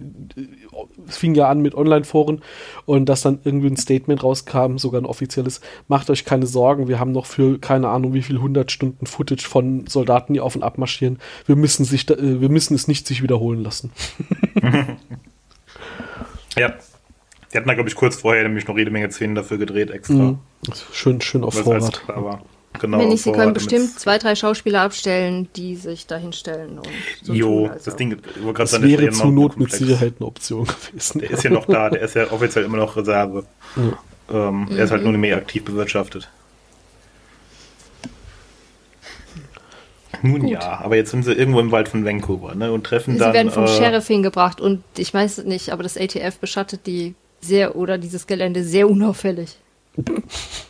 es fing ja an mit Online-Foren und dass dann irgendwie ein Statement rauskam, sogar ein offizielles, macht euch keine Sorgen, wir haben noch für keine Ahnung wie viel 100 Stunden Footage von Soldaten, die auf und ab marschieren. Wir müssen sich, äh, wir müssen es nicht sich wiederholen lassen. Ja. Die hatten da, glaube ich, kurz vorher nämlich noch jede Menge Szenen dafür gedreht, extra. Mhm. Schön, schön auf Vorrat. war. Genau, Wenn nicht, sie können bestimmt zwei, drei Schauspieler abstellen, die sich dahin stellen und so Jo, tun, als das. Ding, Das der wäre zu Not mit Sicherheit eine Option gewesen. Der ist ja noch da, der ist ja offiziell immer noch Reserve. Ähm, Er ist halt nur nicht mehr aktiv bewirtschaftet. Nun Gut. ja, aber jetzt sind sie irgendwo im Wald von Vancouver ne, und treffen Sie dann. werden vom äh, Sheriff hingebracht und ich weiß es nicht, aber das ATF beschattet die sehr oder dieses Gelände sehr unauffällig.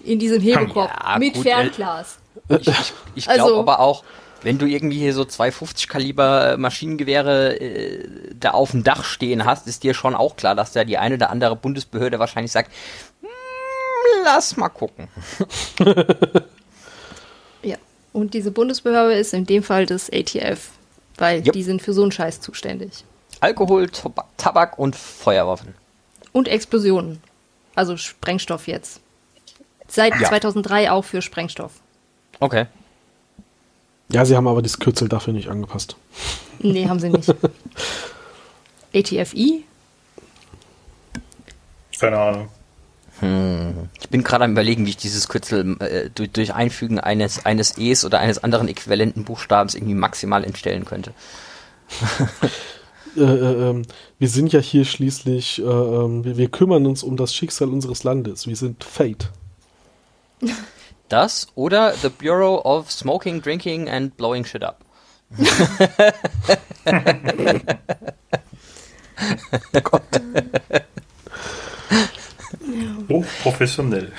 In diesem Hebekorb Ja, mit gut, Fernglas. Ich, ich, ich glaube Also- aber auch, wenn du irgendwie hier so 250 Kaliber äh, Maschinengewehre äh, da auf dem Dach stehen hast, ist dir schon auch klar, dass da die eine oder andere Bundesbehörde wahrscheinlich sagt, "Hm, lass mal gucken. Ja. Und diese Bundesbehörde ist in dem Fall das ATF, weil Jupp. die sind für so einen Scheiß zuständig. Alkohol, Toba Tabak und Feuerwaffen. Und Explosionen. Also Sprengstoff jetzt. Seit Ja. 2003 auch für Sprengstoff. Okay. Ja, sie haben aber das Kürzel dafür nicht angepasst. Nee, haben sie nicht. ATFI? Keine Ahnung. Ich bin gerade am überlegen, wie ich dieses Kürzel äh, durch, durch Einfügen eines, eines E's oder eines anderen äquivalenten Buchstabens irgendwie maximal entstellen könnte. Äh, äh, ähm, wir sind ja hier schließlich, äh, ähm, wir, wir kümmern uns um das Schicksal unseres Landes. Wir sind Fate. Das oder The Bureau of Smoking, Drinking and Blowing Shit Up. Hochprofessionell.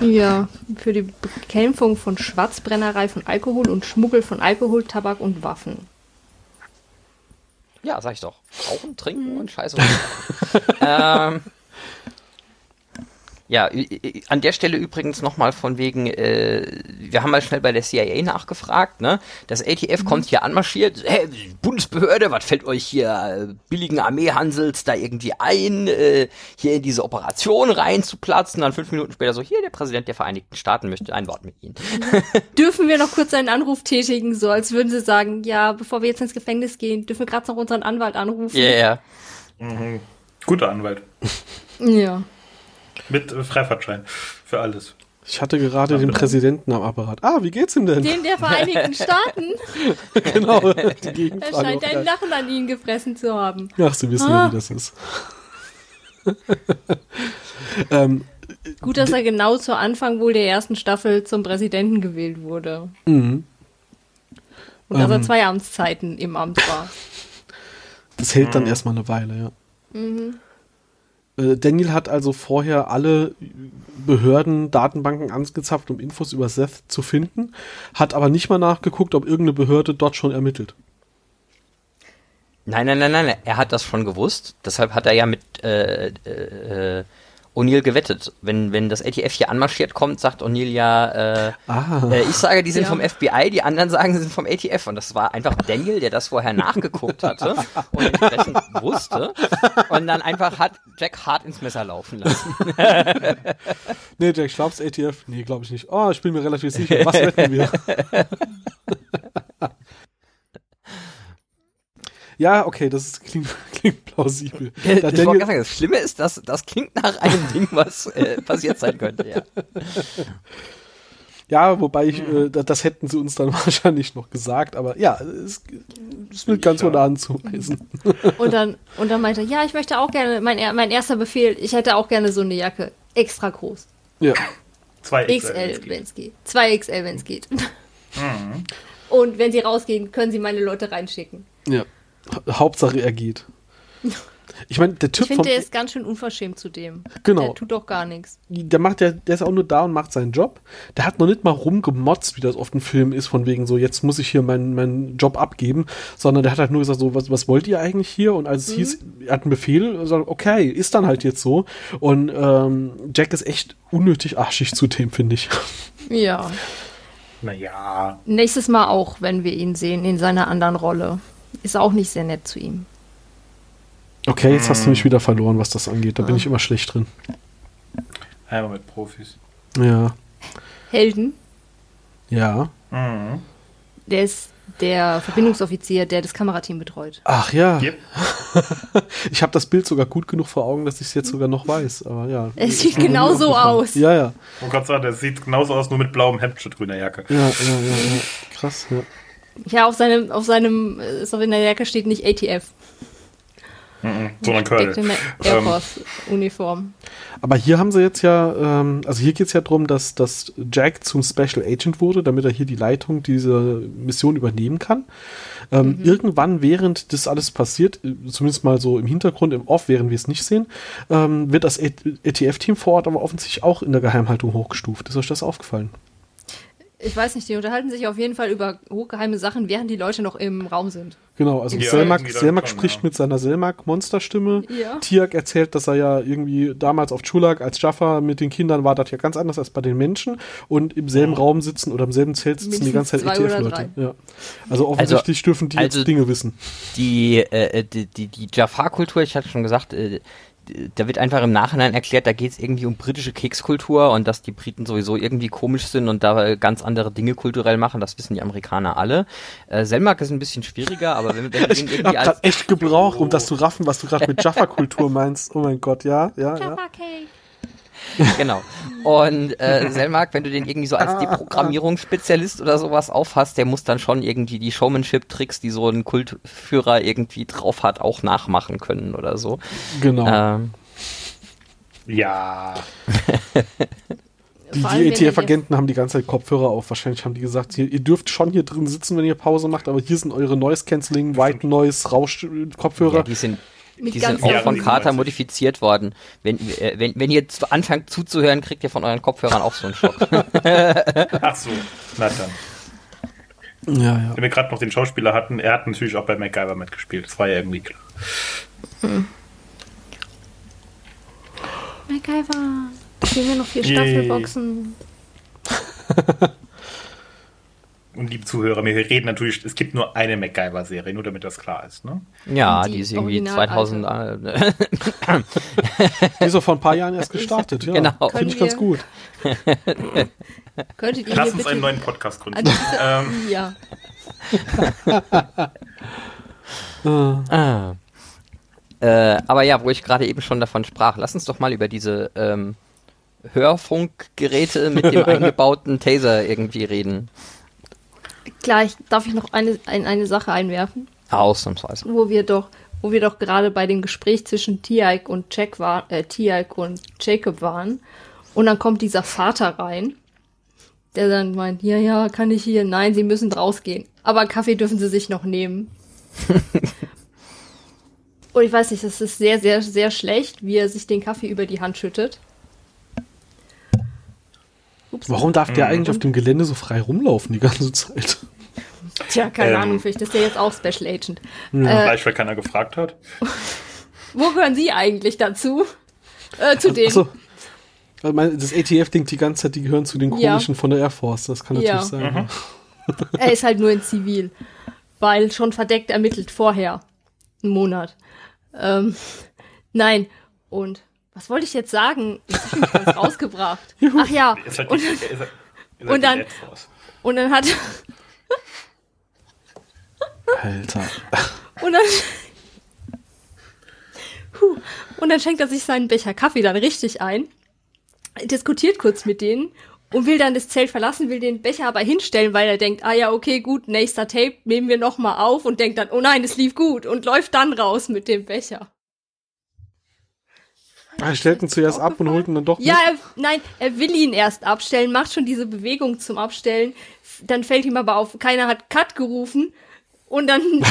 Ja, für die Bekämpfung von Schwarzbrennerei von Alkohol und Schmuggel von Alkohol, Tabak und Waffen. Ja, sag ich doch. Rauchen, trinken und Scheiße. ähm, ja, an der Stelle übrigens nochmal von wegen, äh, wir haben mal schnell bei der CIA nachgefragt, ne? Das ATF kommt hier anmarschiert, hey, Bundesbehörde, was fällt euch hier äh, billigen Armeehansels da irgendwie ein, äh, hier in diese Operation reinzuplatzen? Dann fünf Minuten später so, hier, der Präsident der Vereinigten Staaten möchte ein Wort mit Ihnen. Dürfen wir noch kurz einen Anruf tätigen, so als würden sie sagen, ja, bevor wir jetzt ins Gefängnis gehen, dürfen wir gerade noch unseren Anwalt anrufen? Yeah. Guter Anwalt. Ja. Mit Freifahrtschein. Für alles. Ich hatte gerade den Präsidenten am Apparat. Ah, wie geht's ihm denn? Den der Vereinigten Staaten, genau, die er Gegenfrage. scheint auch ein. Lachen an ihn gefressen zu haben. Ach, Sie wissen ja, wie das ist. ähm, Gut, dass er genau zu Anfang wohl der ersten Staffel zum Präsidenten gewählt wurde. mhm. Und dass er Ähm. zwei Amtszeiten im Amt war. Das hält dann erstmal eine Weile, ja. Äh, Daniel hat also vorher alle Behörden Datenbanken angezapft, um Infos über Seth zu finden, hat aber nicht mal nachgeguckt, ob irgendeine Behörde dort schon ermittelt. Nein, nein, nein, nein, er hat das schon gewusst. Deshalb hat er ja mit äh, äh, äh, O'Neill gewettet. Wenn, wenn das ATF hier anmarschiert kommt, sagt O'Neill ja, äh, Ah. äh, ich sage, die sind Ja. vom FBI, die anderen sagen, sie sind vom ATF. Und das war einfach Daniel, der das vorher nachgeguckt hatte und entsprechend wusste. Und dann einfach hat Jack hart ins Messer laufen lassen. Nee, Jack Schlaubs ATF? Nee, glaube ich nicht. Oh, ich bin mir relativ sicher. Was wetten wir? Ja, okay, das ist, klingt, klingt plausibel. Äh, Da gerade sagen, das Schlimme ist, dass das klingt nach einem Ding, was äh, passiert sein könnte. Ja. Ja, wobei ich, äh, da- das hätten sie uns dann wahrscheinlich noch gesagt, aber ja, es ist nicht ganz ohne anzuweisen. Und dann, und dann meinte er, ja, ich möchte auch gerne, mein, mein erster Befehl, ich hätte auch gerne so eine Jacke. Extra groß. Ja. Zwei XL, wenn es geht. 2XL, wenn es geht. Und wenn sie rausgehen, können sie meine Leute reinschicken. ja. Ha- Hauptsache er geht. Ich meine, der Ich Typ finde, vom, der ist ganz schön unverschämt zu dem. Genau. Der tut doch gar nichts. der macht ja, der ist auch nur da und macht seinen Job. Der hat noch nicht mal rumgemotzt, wie das oft in Filmen ist, von wegen so, jetzt muss ich hier meinen, meinen Job abgeben, sondern der hat halt nur gesagt, so, was, was wollt ihr eigentlich hier? Und als es hieß, er hat einen Befehl, sagt, okay, ist dann halt jetzt so. Und ähm, Jack ist echt unnötig arschig zu dem, finde ich. Ja. Naja. Nächstes Mal auch, wenn wir ihn sehen, in seiner anderen Rolle. Ist auch nicht sehr nett zu ihm. Okay, jetzt hast du mich wieder verloren, was das angeht. Da bin ich immer schlecht drin. Einmal mit Profis. Ja, Helden, ja. Mhm. der ist der Verbindungsoffizier, der das Kamerateam betreut. Ach ja, Yep. ich habe das Bild sogar gut genug vor Augen, dass ich es jetzt sogar noch weiß. Aber ja. Es sieht Ist mir genau nie so aufgefallen. aus. Ja, ja. Und Gott sei Dank, der sieht genauso aus, nur mit blauem Hemd statt grüner Jacke. Ja, ja, ja, ja. Krass, ja. Ja, auf seinem, auf seinem, äh, ist auch in der Jacke steht nicht ATF. Mhm. Sondern Colonel. der Air Ähm, Force Uniform. Aber hier haben sie jetzt ja, ähm, also hier geht es ja darum, dass, dass Jack zum Special Agent wurde, damit er hier die Leitung dieser Mission übernehmen kann. Ähm, Irgendwann, während das alles passiert, äh, zumindest mal so im Hintergrund, im Off, während wir es nicht sehen, ähm, wird das ETF-Team vor Ort aber offensichtlich auch in der Geheimhaltung hochgestuft. Ist euch das aufgefallen? Ich weiß nicht, die unterhalten sich auf jeden Fall über hochgeheime Sachen, während die Leute noch im Raum sind. Genau, also Ja, Selmak, Selmak spricht ja. mit seiner Selmak-Monsterstimme. Ja. Tiak erzählt, dass er ja irgendwie damals auf Chulak als Jaffa mit den Kindern war das ja ganz anders als bei den Menschen und im selben Raum sitzen oder im selben Zelt sitzen die ganze Zeit Mindestens ETF-Leute. Ja. Also offensichtlich dürfen die also- jetzt Dinge wissen. Die, äh, die, die, die Jafar-Kultur, ich hatte schon gesagt, äh, da wird einfach im Nachhinein erklärt, da geht es irgendwie um britische Kekskultur und dass die Briten sowieso irgendwie komisch sind und da ganz andere Dinge kulturell machen, das wissen die Amerikaner alle. Äh, Selmak ist ein bisschen schwieriger, aber wenn, wenn Ich irgendwie hab als, grad echt gebraucht, um das zu raffen, was du gerade mit Jaffa-Kultur meinst. Oh mein Gott, ja, ja, ja. Genau. Und äh, Selmark, wenn du den irgendwie so als Deprogrammierungsspezialist oder sowas aufhast, der muss dann schon irgendwie die Showmanship-Tricks, die so ein Kultführer irgendwie drauf hat, auch nachmachen können oder so. Genau. Ähm, Ja. die die ETF-Agenten haben die ganze Zeit Kopfhörer auf. Wahrscheinlich haben die gesagt, ihr, ihr dürft schon hier drin sitzen, wenn ihr Pause macht, aber hier sind eure Noise-Canceling, White Noise, Rausch-Kopfhörer. ja, die sind, Mit die ganz sind auch von Carter 90. modifiziert worden. Wenn, äh, wenn, wenn ihr zu- anfangt zuzuhören, kriegt ihr von euren Kopfhörern auch so einen Schock. Ach so. Na dann. ja, ja. Wenn wir gerade noch den Schauspieler hatten, er hat natürlich auch bei MacGyver mitgespielt. Das war ja irgendwie klar. MacGyver. Gehen wir noch vier Yay. Staffelboxen. Und liebe Zuhörer, wir reden natürlich, es gibt nur eine MacGyver-Serie, nur damit das klar ist. Ne? ja, Die die, ist irgendwie Original- 2000. Äh, Die ist doch vor ein paar Jahren erst gestartet, ja. Genau. Finde ich ganz gut. Könntet ihr Lass uns bitte... einen neuen Podcast gründen. dieser- ähm, ja. Ah. Äh, aber ja, wo ich gerade eben schon davon sprach, lass uns doch mal über diese ähm, Hörfunkgeräte mit dem eingebauten Taser irgendwie reden. Gleich darf ich noch eine, ein, eine Sache einwerfen, Ausnahmsweise. wo wir doch, wo wir doch gerade bei dem Gespräch zwischen Tiaik und Jack war, äh, Tiaik und Jacob waren. Und dann kommt dieser Vater rein, der dann meint, ja, ja, kann ich hier? Nein, sie müssen rausgehen. Aber Kaffee dürfen sie sich noch nehmen. und ich weiß nicht, das ist sehr, sehr, sehr schlecht, wie er sich den Kaffee über die Hand schüttet. Ups. Warum darf der eigentlich auf dem Gelände so frei rumlaufen die ganze Zeit? Tja, keine Ähm. Ahnung, vielleicht ist der jetzt auch Special Agent. Äh, Vielleicht, weil keiner gefragt hat. Wo gehören Sie eigentlich dazu? Äh, zu denen. Achso. Also Das ATF denkt die ganze Zeit, die gehören zu den Ja. komischen von der Air Force. Das kann natürlich Ja. sein. Er ist halt nur in Zivil. Weil schon verdeckt ermittelt vorher. Einen Monat. Ähm, nein. Und was wollte ich jetzt sagen? Jetzt ich mich ganz rausgebracht. Ach ja. Und, die, und dann- und dann hat Alter. Und dann, Puh. und dann schenkt er sich seinen Becher Kaffee dann richtig ein, diskutiert kurz mit denen und will dann das Zelt verlassen, will den Becher aber hinstellen, weil er denkt, ah ja, okay, gut, nächster Tape nehmen wir noch mal auf und denkt dann, oh nein, es lief gut und läuft dann raus mit dem Becher. Ah, Er stellt ihn zuerst ab und holt ihn dann doch Ja, er, nein, er will ihn erst abstellen, macht schon diese Bewegung zum Abstellen. Dann fällt ihm aber auf, keiner hat Cut gerufen. Und dann,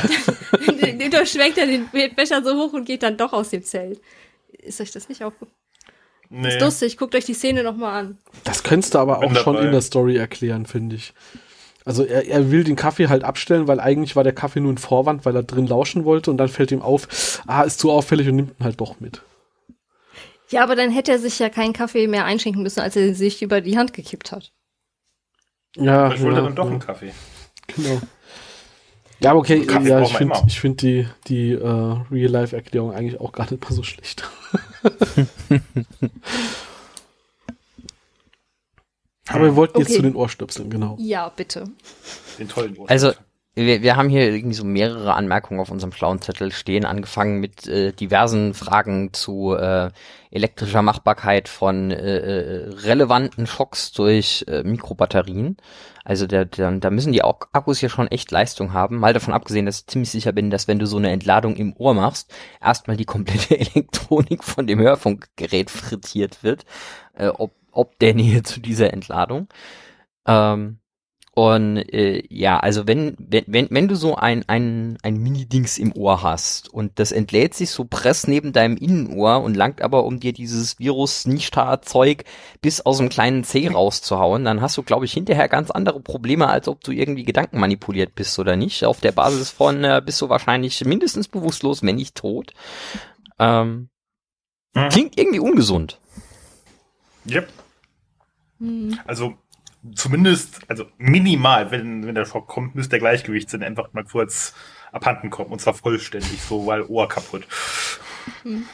dann überschwenkt er den Becher so hoch und geht dann doch aus dem Zelt. Ist euch das nicht aufgefallen? Nee. Ist lustig, guckt euch die Szene nochmal an. Das könntest du aber auch schon in der Story erklären, finde ich. Also er, er will den Kaffee halt abstellen, weil eigentlich war der Kaffee nur ein Vorwand, weil er drin lauschen wollte und dann fällt ihm auf, ah, ist zu auffällig und nimmt ihn halt doch mit. Ja, aber dann hätte er sich ja keinen Kaffee mehr einschenken müssen, als er sich über die Hand gekippt hat. Ja, Vielleicht wollte ja, er dann doch ja, einen Kaffee. genau. Ja, aber okay, Kaffee ja, ich finde ich find die, die äh, Real-Life-Erklärung eigentlich auch gar nicht mal so schlecht. aber wir wollten jetzt Okay. zu den Ohrstöpseln, genau. Ja, bitte. Den tollen Ohr. Also, wir, wir haben hier irgendwie so mehrere Anmerkungen auf unserem schlauen Zettel stehen, angefangen mit äh, diversen Fragen zu äh, elektrischer Machbarkeit von äh, äh, relevanten Schocks durch äh, Mikrobatterien. Also der, der, da müssen die Ak- Akkus ja schon echt Leistung haben. Mal davon abgesehen, dass ich ziemlich sicher bin, dass wenn du so eine Entladung im Ohr machst, erstmal die komplette Elektronik von dem Hörfunkgerät frittiert wird, äh, ob, ob der Nähe zu dieser Entladung. Ähm, und äh, ja, also wenn, wenn, wenn, wenn du so ein, ein, ein Mini-Dings im Ohr hast und das entlädt sich so press neben deinem Innenohr und langt aber, um dir dieses Virus-Nishta-Zeug bis aus dem kleinen C rauszuhauen, dann hast du, glaube ich, hinterher ganz andere Probleme, als ob du irgendwie Gedanken manipuliert bist oder nicht. Auf der Basis von äh, bist du wahrscheinlich mindestens bewusstlos, wenn nicht tot. Ähm, Mhm. Klingt irgendwie ungesund. Yep. Hm. Also zumindest, also minimal, wenn, wenn der Schock kommt, müsste der Gleichgewichtssinn einfach mal kurz abhanden kommen. Und zwar vollständig, so, weil Ohr kaputt.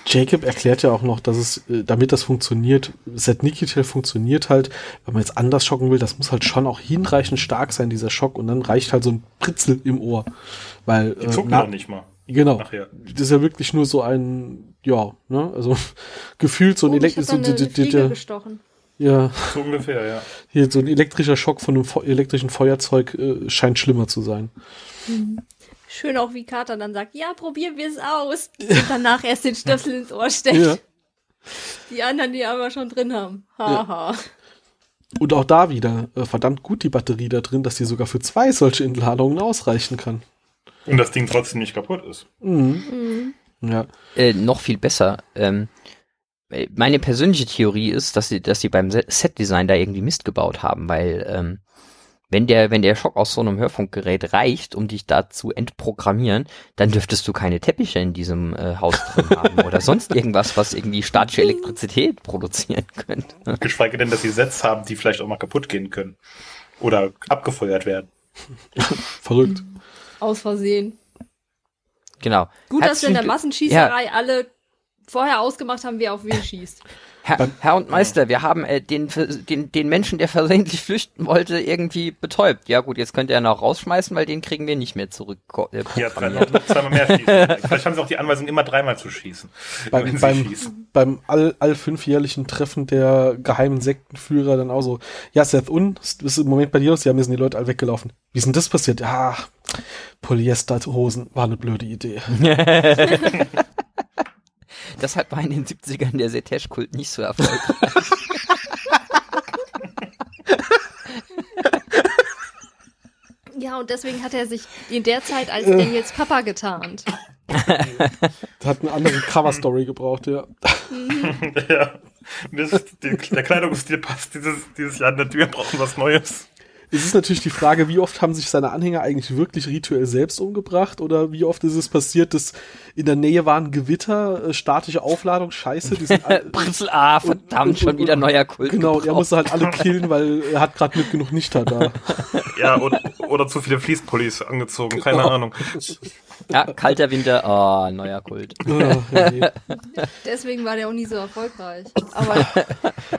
Jacob erklärt ja auch noch, dass es, äh, damit das funktioniert, Set Nikitel funktioniert halt, wenn man jetzt anders schocken will, das muss halt schon auch hinreichend stark sein, dieser Schock, und dann reicht halt so ein Pritzel im Ohr. Weil, Die äh, zucken na- noch nicht mal. Genau. Nachher. Das ist ja wirklich nur so ein, ja, ne, also gefühlt so ein Oh, eine so, die- die- Fliege gestochen. Ja, So ungefähr, ja. hier so ein elektrischer Schock von einem Fe elektrischen Feuerzeug äh, scheint schlimmer zu sein. Schön auch, wie Carter dann sagt, ja, probieren wir es aus. Und danach erst den Stöpsel ins Ohr steckt. Ja. Die anderen, die aber schon drin haben. Haha. Und auch da wieder, äh, verdammt gut die Batterie da drin, dass die sogar für zwei solche Entladungen ausreichen kann. Und das Ding trotzdem nicht kaputt ist. Mhm. Ja. äh, noch viel besser. Ähm, äh, meine persönliche Theorie ist, dass sie, dass sie beim Se- Setdesign da irgendwie Mist gebaut haben, weil ähm, wenn der, wenn der Schock aus so einem Hörfunkgerät reicht, um dich da zu entprogrammieren, dann dürftest du keine Teppiche in diesem äh, Haus drin haben oder sonst irgendwas, was irgendwie statische Elektrizität produzieren könnte. Geschweige denn, dass sie Sets haben, die vielleicht auch mal kaputt gehen können. Oder abgefeuert werden. Verrückt. Aus Versehen. Genau. Gut, dass wir in der Massenschießerei alle vorher ausgemacht haben, wer auf wen schießt. Herr, Herr und Meister, wir haben äh, den, den, den Menschen, der versehentlich flüchten wollte, irgendwie betäubt. Ja gut, jetzt könnt ihr ihn auch rausschmeißen, weil den kriegen wir nicht mehr zurück. Äh, Ja, dreimal, zweimal mehr schießen. Vielleicht haben sie auch die Anweisung, immer dreimal zu schießen. wenn Beim, sie beim, schießen. beim all, all fünfjährlichen Treffen der geheimen Sektenführer dann auch so, ja, Seth, und? Ist im Moment bei dir los? Ja, mir sind die Leute alle weggelaufen. Wie ist denn das passiert? Ja, Polyesterhosen war eine blöde Idee. Deshalb war in den 70ern der Setesh-Kult nicht so erfolgreich. Ja, und deswegen hat er sich in der Zeit als Daniels Papa getarnt. Hat eine andere Cover-Story gebraucht, ja. ja. Die, der Kleidungsstil passt dieses, dieses Jahr nicht. Wir brauchen was Neues. Es ist natürlich die Frage, wie oft haben sich seine Anhänger eigentlich wirklich rituell selbst umgebracht oder wie oft ist es passiert, dass in der Nähe waren Gewitter, äh, statische Aufladung, scheiße, die sind alle, Brüssel, ah, verdammt, und- und- schon wieder neuer Kult. Genau, und er gebraucht. musste halt alle killen, weil er hat gerade nicht genug Nichter da. Ja, und, oder zu viele Fließpullis angezogen. Keine Genau. Ahnung. Ja, kalter Winter, ah, neuer Kult. Ja. Deswegen war der auch nie so erfolgreich. Aber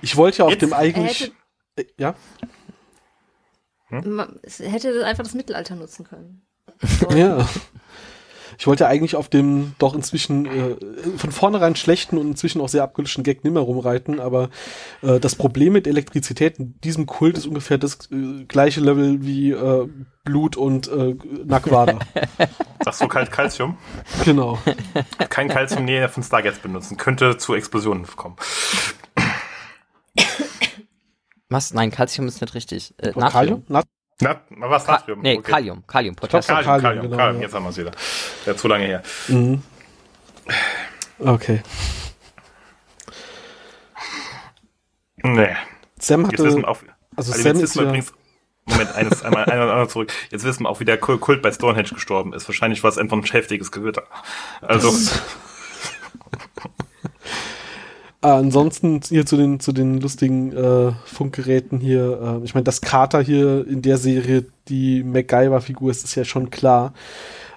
Ich wollte ja auf dem eigentlich. hätte, Äh, Ja, ma- es hätte einfach das Mittelalter nutzen können. ja. Ich wollte ja eigentlich auf dem doch inzwischen äh, von vornherein schlechten und inzwischen auch sehr abgelöschten Gag nimmer rumreiten, aber äh, das Problem mit Elektrizität in diesem Kult ist ungefähr das äh, gleiche Level wie äh, Blut und äh, Naquada. Sagst du kalt Calcium? genau. Kein Calcium näher von Stargates benutzen. Könnte zu Explosionen kommen. Was? Nein, Calcium ist nicht richtig. Äh? Natrium. Nat Na, was Ka Natrium? nee, Okay. Kalium, Kalium, Potassium. Kalium, Kalium, Kalium, genau, Kalium, ja. jetzt haben wir es wieder. Ja, zu lange her. mhm. Okay. Nee. Sam Jetzt wissen hatte, wir auch, also also Sam jetzt ist wissen wir ja, übrigens, Moment, eines, einmal, einmal, einmal zurück. Jetzt wissen wir auch, wie der Kult bei Stonehenge gestorben ist. Wahrscheinlich war es einfach ein heftiges Gewitter. Also, ansonsten hier zu den zu den lustigen äh, Funkgeräten hier. Äh, ich meine, dass Carter hier in der Serie die MacGyver-Figur ist, ist ja schon klar.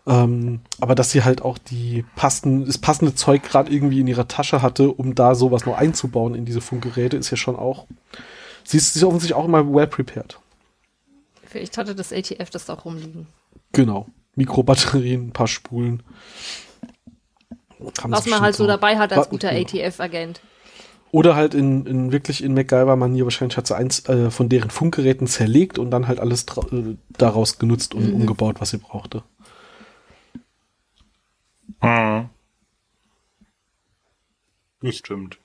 Ähm, aber dass sie halt auch die passen, das passende Zeug gerade irgendwie in ihrer Tasche hatte, um da sowas noch einzubauen in diese Funkgeräte, ist ja schon auch. Sie ist, sie ist offensichtlich auch immer well prepared. Vielleicht hatte das ATF das auch rumliegen. Genau. Mikrobatterien, ein paar Spulen. Was man halt so dabei hat als guter genau. ATF-Agent. Oder halt in, in wirklich in MacGyver-Manier, wahrscheinlich hat sie eins äh, von deren Funkgeräten zerlegt und dann halt alles äh, daraus genutzt und Mhm. umgebaut, was sie brauchte. hm. Das stimmt.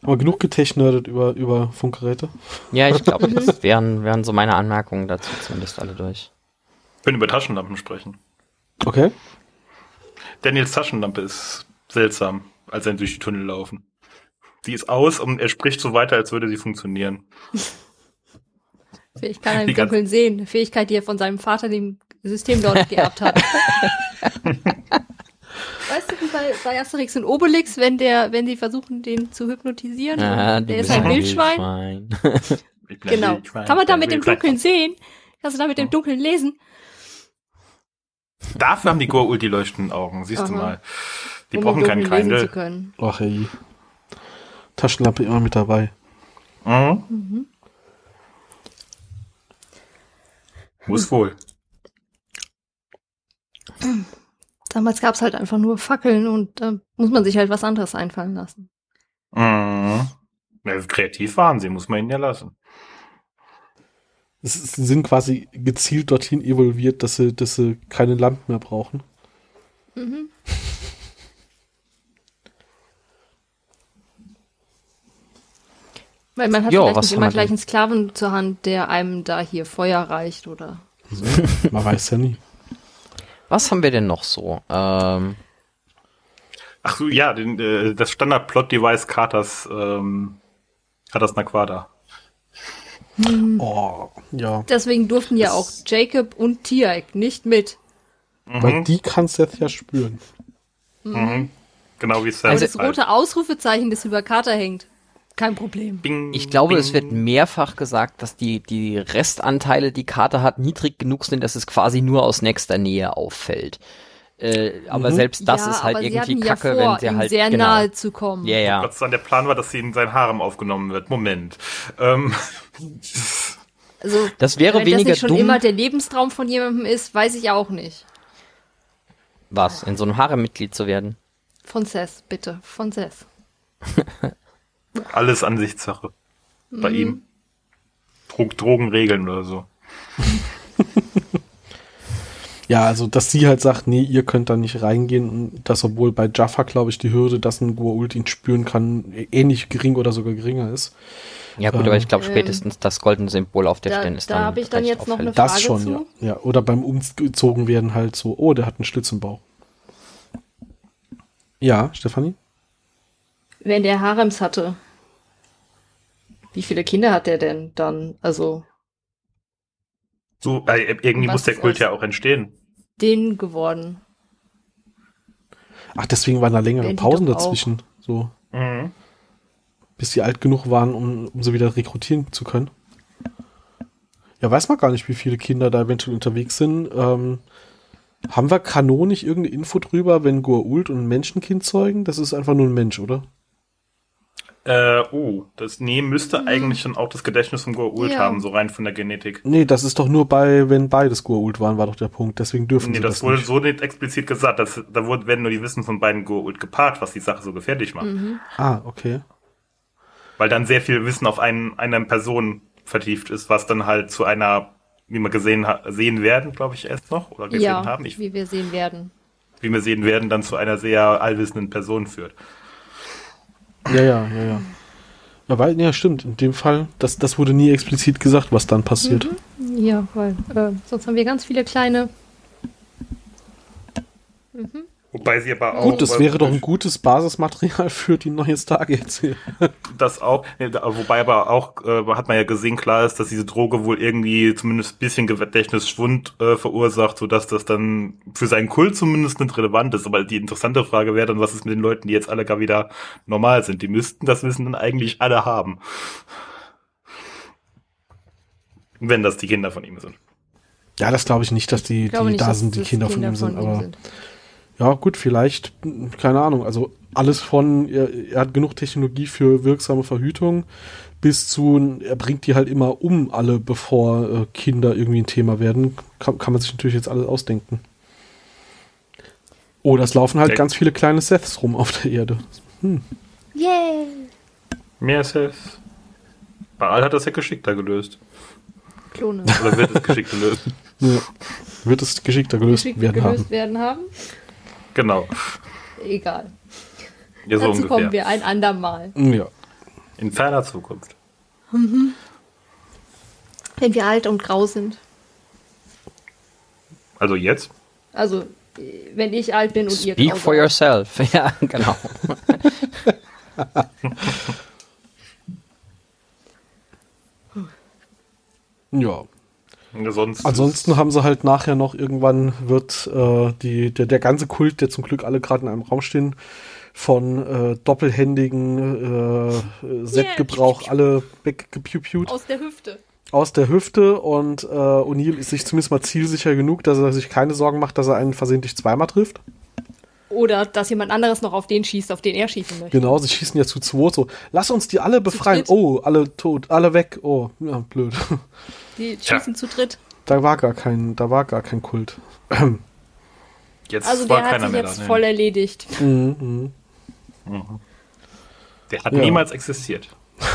Aber genug getechnerdet über, über Funkgeräte. Ja, ich glaube, das wären, wären so meine Anmerkungen dazu zumindest alle durch. Wir können über Taschenlampen sprechen. Okay. Daniels Taschenlampe ist seltsam, als er durch die Tunnel laufen. Die ist aus und er spricht so weiter, als würde sie funktionieren. Vielleicht kann im Dunkeln sehen. Eine Fähigkeit, die er von seinem Vater dem System dort geerbt hat. weißt du, wie bei, bei Asterix und Obelix, wenn der, wenn die versuchen, den zu hypnotisieren, Ah, und du der ist ein Wildschwein. Wildschwein. Ich Genau. Wildschwein, Kann man da mit dem. Dunkeln sehen? Kannst du da mit dem Dunkeln lesen? Dafür haben die Goa'uld die leuchtenden Augen, siehst du Aha. mal. Die um brauchen keinen können. Ach ey. Taschenlampe immer mit dabei. Mhm. Muss wohl. Damals gab's halt einfach nur Fackeln und da muss man sich halt was anderes einfallen lassen. Mhm. Ja, kreativ waren sie, muss man ihnen ja lassen. Es Sie sind quasi gezielt dorthin evolviert, dass sie, dass sie keine Lampen mehr brauchen. Mhm. Weil man hat Jo, vielleicht nicht immer gleich einen Sklaven zur Hand, der einem da hier Feuer reicht oder. Man weiß ja nie. Was haben wir denn noch so? Ähm, Ach so, ja, den, äh, das Standard-Plot-Device Carters, ähm, Carters Naquada. Oh, ja. Deswegen durften ja auch Jacob und Tiaik nicht mit. Weil die kann Seth ja spüren. Mhm. Genau wie Sam. Aber das halt. rote Ausrufezeichen, das über Carter hängt, kein Problem. Bing, ich glaube, bing. es wird mehrfach gesagt, dass die, die Restanteile, die Karte hat, niedrig genug sind, dass es quasi nur aus nächster Nähe auffällt. Äh, aber Mhm. selbst das ja, ist halt irgendwie kacke, ja vor, wenn sie ihm halt. sehr genau. nahe zu kommen. Ja, ja. Gott sei Dank, der Plan war, dass sie in sein Harem aufgenommen wird. Moment. Ähm, Also, Das wäre wenn das weniger nicht schon dumm. immer der Lebenstraum von jemandem ist, weiß ich auch nicht. Was? In so einem Harem-Mitglied zu werden? Von Seth, bitte, von Seth. alles Ansichtssache. Bei Mhm. ihm. Drog Drogenregeln oder so. Ja, also, dass sie halt sagt, nee, ihr könnt da nicht reingehen und das, obwohl bei Jaffa, glaube ich, die Hürde, dass ein Goa'uld ihn spüren kann, ähnlich gering oder sogar geringer ist. Ja gut, Ähm, aber ich glaube Ähm, spätestens das goldene Symbol auf der Da, Stirn ist da dann habe ich dann jetzt noch eine auffällig. Frage Das schon, zu. ja. ja. Oder beim Umgezogen werden halt so, oh, der hat einen Schlitz im Bauch. Ja, Stefanie? Wenn der Harems hatte, wie viele Kinder hat der denn dann? Also, So, äh, irgendwie muss der Kult ja auch entstehen. den geworden. Ach, deswegen waren da längere die Pausen doch auch. dazwischen, so, Mhm. bis die alt genug waren, um, um sie wieder rekrutieren zu können. Ja, weiß man gar nicht, wie viele Kinder da eventuell unterwegs sind. Ähm, haben wir kanonisch irgendeine Info drüber, wenn Goa'uld und ein Menschenkind zeugen? Das ist einfach nur ein Mensch, oder? Äh, oh, das nee, müsste eigentlich schon auch das Gedächtnis von Goa'uld Ja. haben, so rein von der Genetik. Nee, das ist doch nur bei, wenn beides Goa'uld waren, war doch der Punkt. Deswegen dürfen Nee, sie das, das, wurde nicht. so nicht explizit gesagt. Das, da wurde, werden nur die Wissen von beiden Goa'uld gepaart, was die Sache so gefährlich macht. Ah, okay. Weil dann sehr viel Wissen auf einen, einer Person vertieft ist, was dann halt zu einer, wie wir gesehen sehen werden, glaube ich, erst noch, oder gesehen Ja, haben, ich, wie wir sehen werden. wie wir sehen werden, dann zu einer sehr allwissenden Person führt. Ja, ja, ja, ja. Ja, weil, ja, stimmt. In dem Fall, das, das wurde nie explizit gesagt, was dann passiert. Ja, weil äh, sonst haben wir ganz viele kleine. Wobei sie aber auch. Gut, das wäre doch ein gutes Basismaterial für die neue Stargate-Serie. Das auch, wobei aber auch, äh, hat man ja gesehen, klar ist, dass diese Droge wohl irgendwie zumindest ein bisschen Gedächtnisschwund äh, verursacht, sodass das dann für seinen Kult zumindest nicht relevant ist. Aber die interessante Frage wäre dann, was ist mit den Leuten, die jetzt alle gar wieder normal sind? Die müssten das Wissen dann eigentlich alle haben. Wenn das die Kinder von ihm sind. Ja, das glaube ich nicht, dass die, die nicht, da dass sind, die das Kinder, von ihm sind. ihm Aber ja, gut, vielleicht, keine Ahnung. Also alles von, er, er hat genug Technologie für wirksame Verhütung, bis zu, er bringt die halt immer um alle, bevor äh, Kinder irgendwie ein Thema werden. Kann, kann man sich natürlich jetzt alles ausdenken. Oder es laufen halt Der- ganz viele kleine Seths rum auf der Erde. Yay! Mehr es. Baal hat das ja geschickter gelöst. Klone. Oder wird es geschickt gelöst? Ja. Wird es geschickter gelöst Geschickt werden gelöst haben. werden haben? Genau. Egal. Ja, so Dazu kommen ungefähr. wir ein andermal. Ja. In ferner Zukunft. Wenn wir alt und grau sind. Also jetzt? Also, wenn ich alt bin und ihr Speak grau for seid. yourself. Ja, genau. Ja. Sonst Ansonsten haben sie halt nachher noch irgendwann wird äh, die, der, der ganze Kult, der zum Glück alle gerade in einem Raum stehen, von äh, doppelhändigen äh, Set-Gebrauch alle weggepiu-piut Aus der Hüfte. aus der Hüfte und äh, O'Neill ist sich zumindest mal zielsicher genug, dass er sich keine Sorgen macht, dass er einen versehentlich zweimal trifft. Oder dass jemand anderes noch auf den schießt, auf den er schießen möchte. Genau, sie schießen ja zu zweit so. Lass uns die alle befreien. Oh, alle tot, alle weg. Oh, ja, blöd. Die schießen zu dritt. Da war gar kein, da war gar kein Kult. jetzt Also war der hat keiner sich mehr jetzt da. voll nee. erledigt. Mhm, mhm. Der hat Ja. niemals existiert.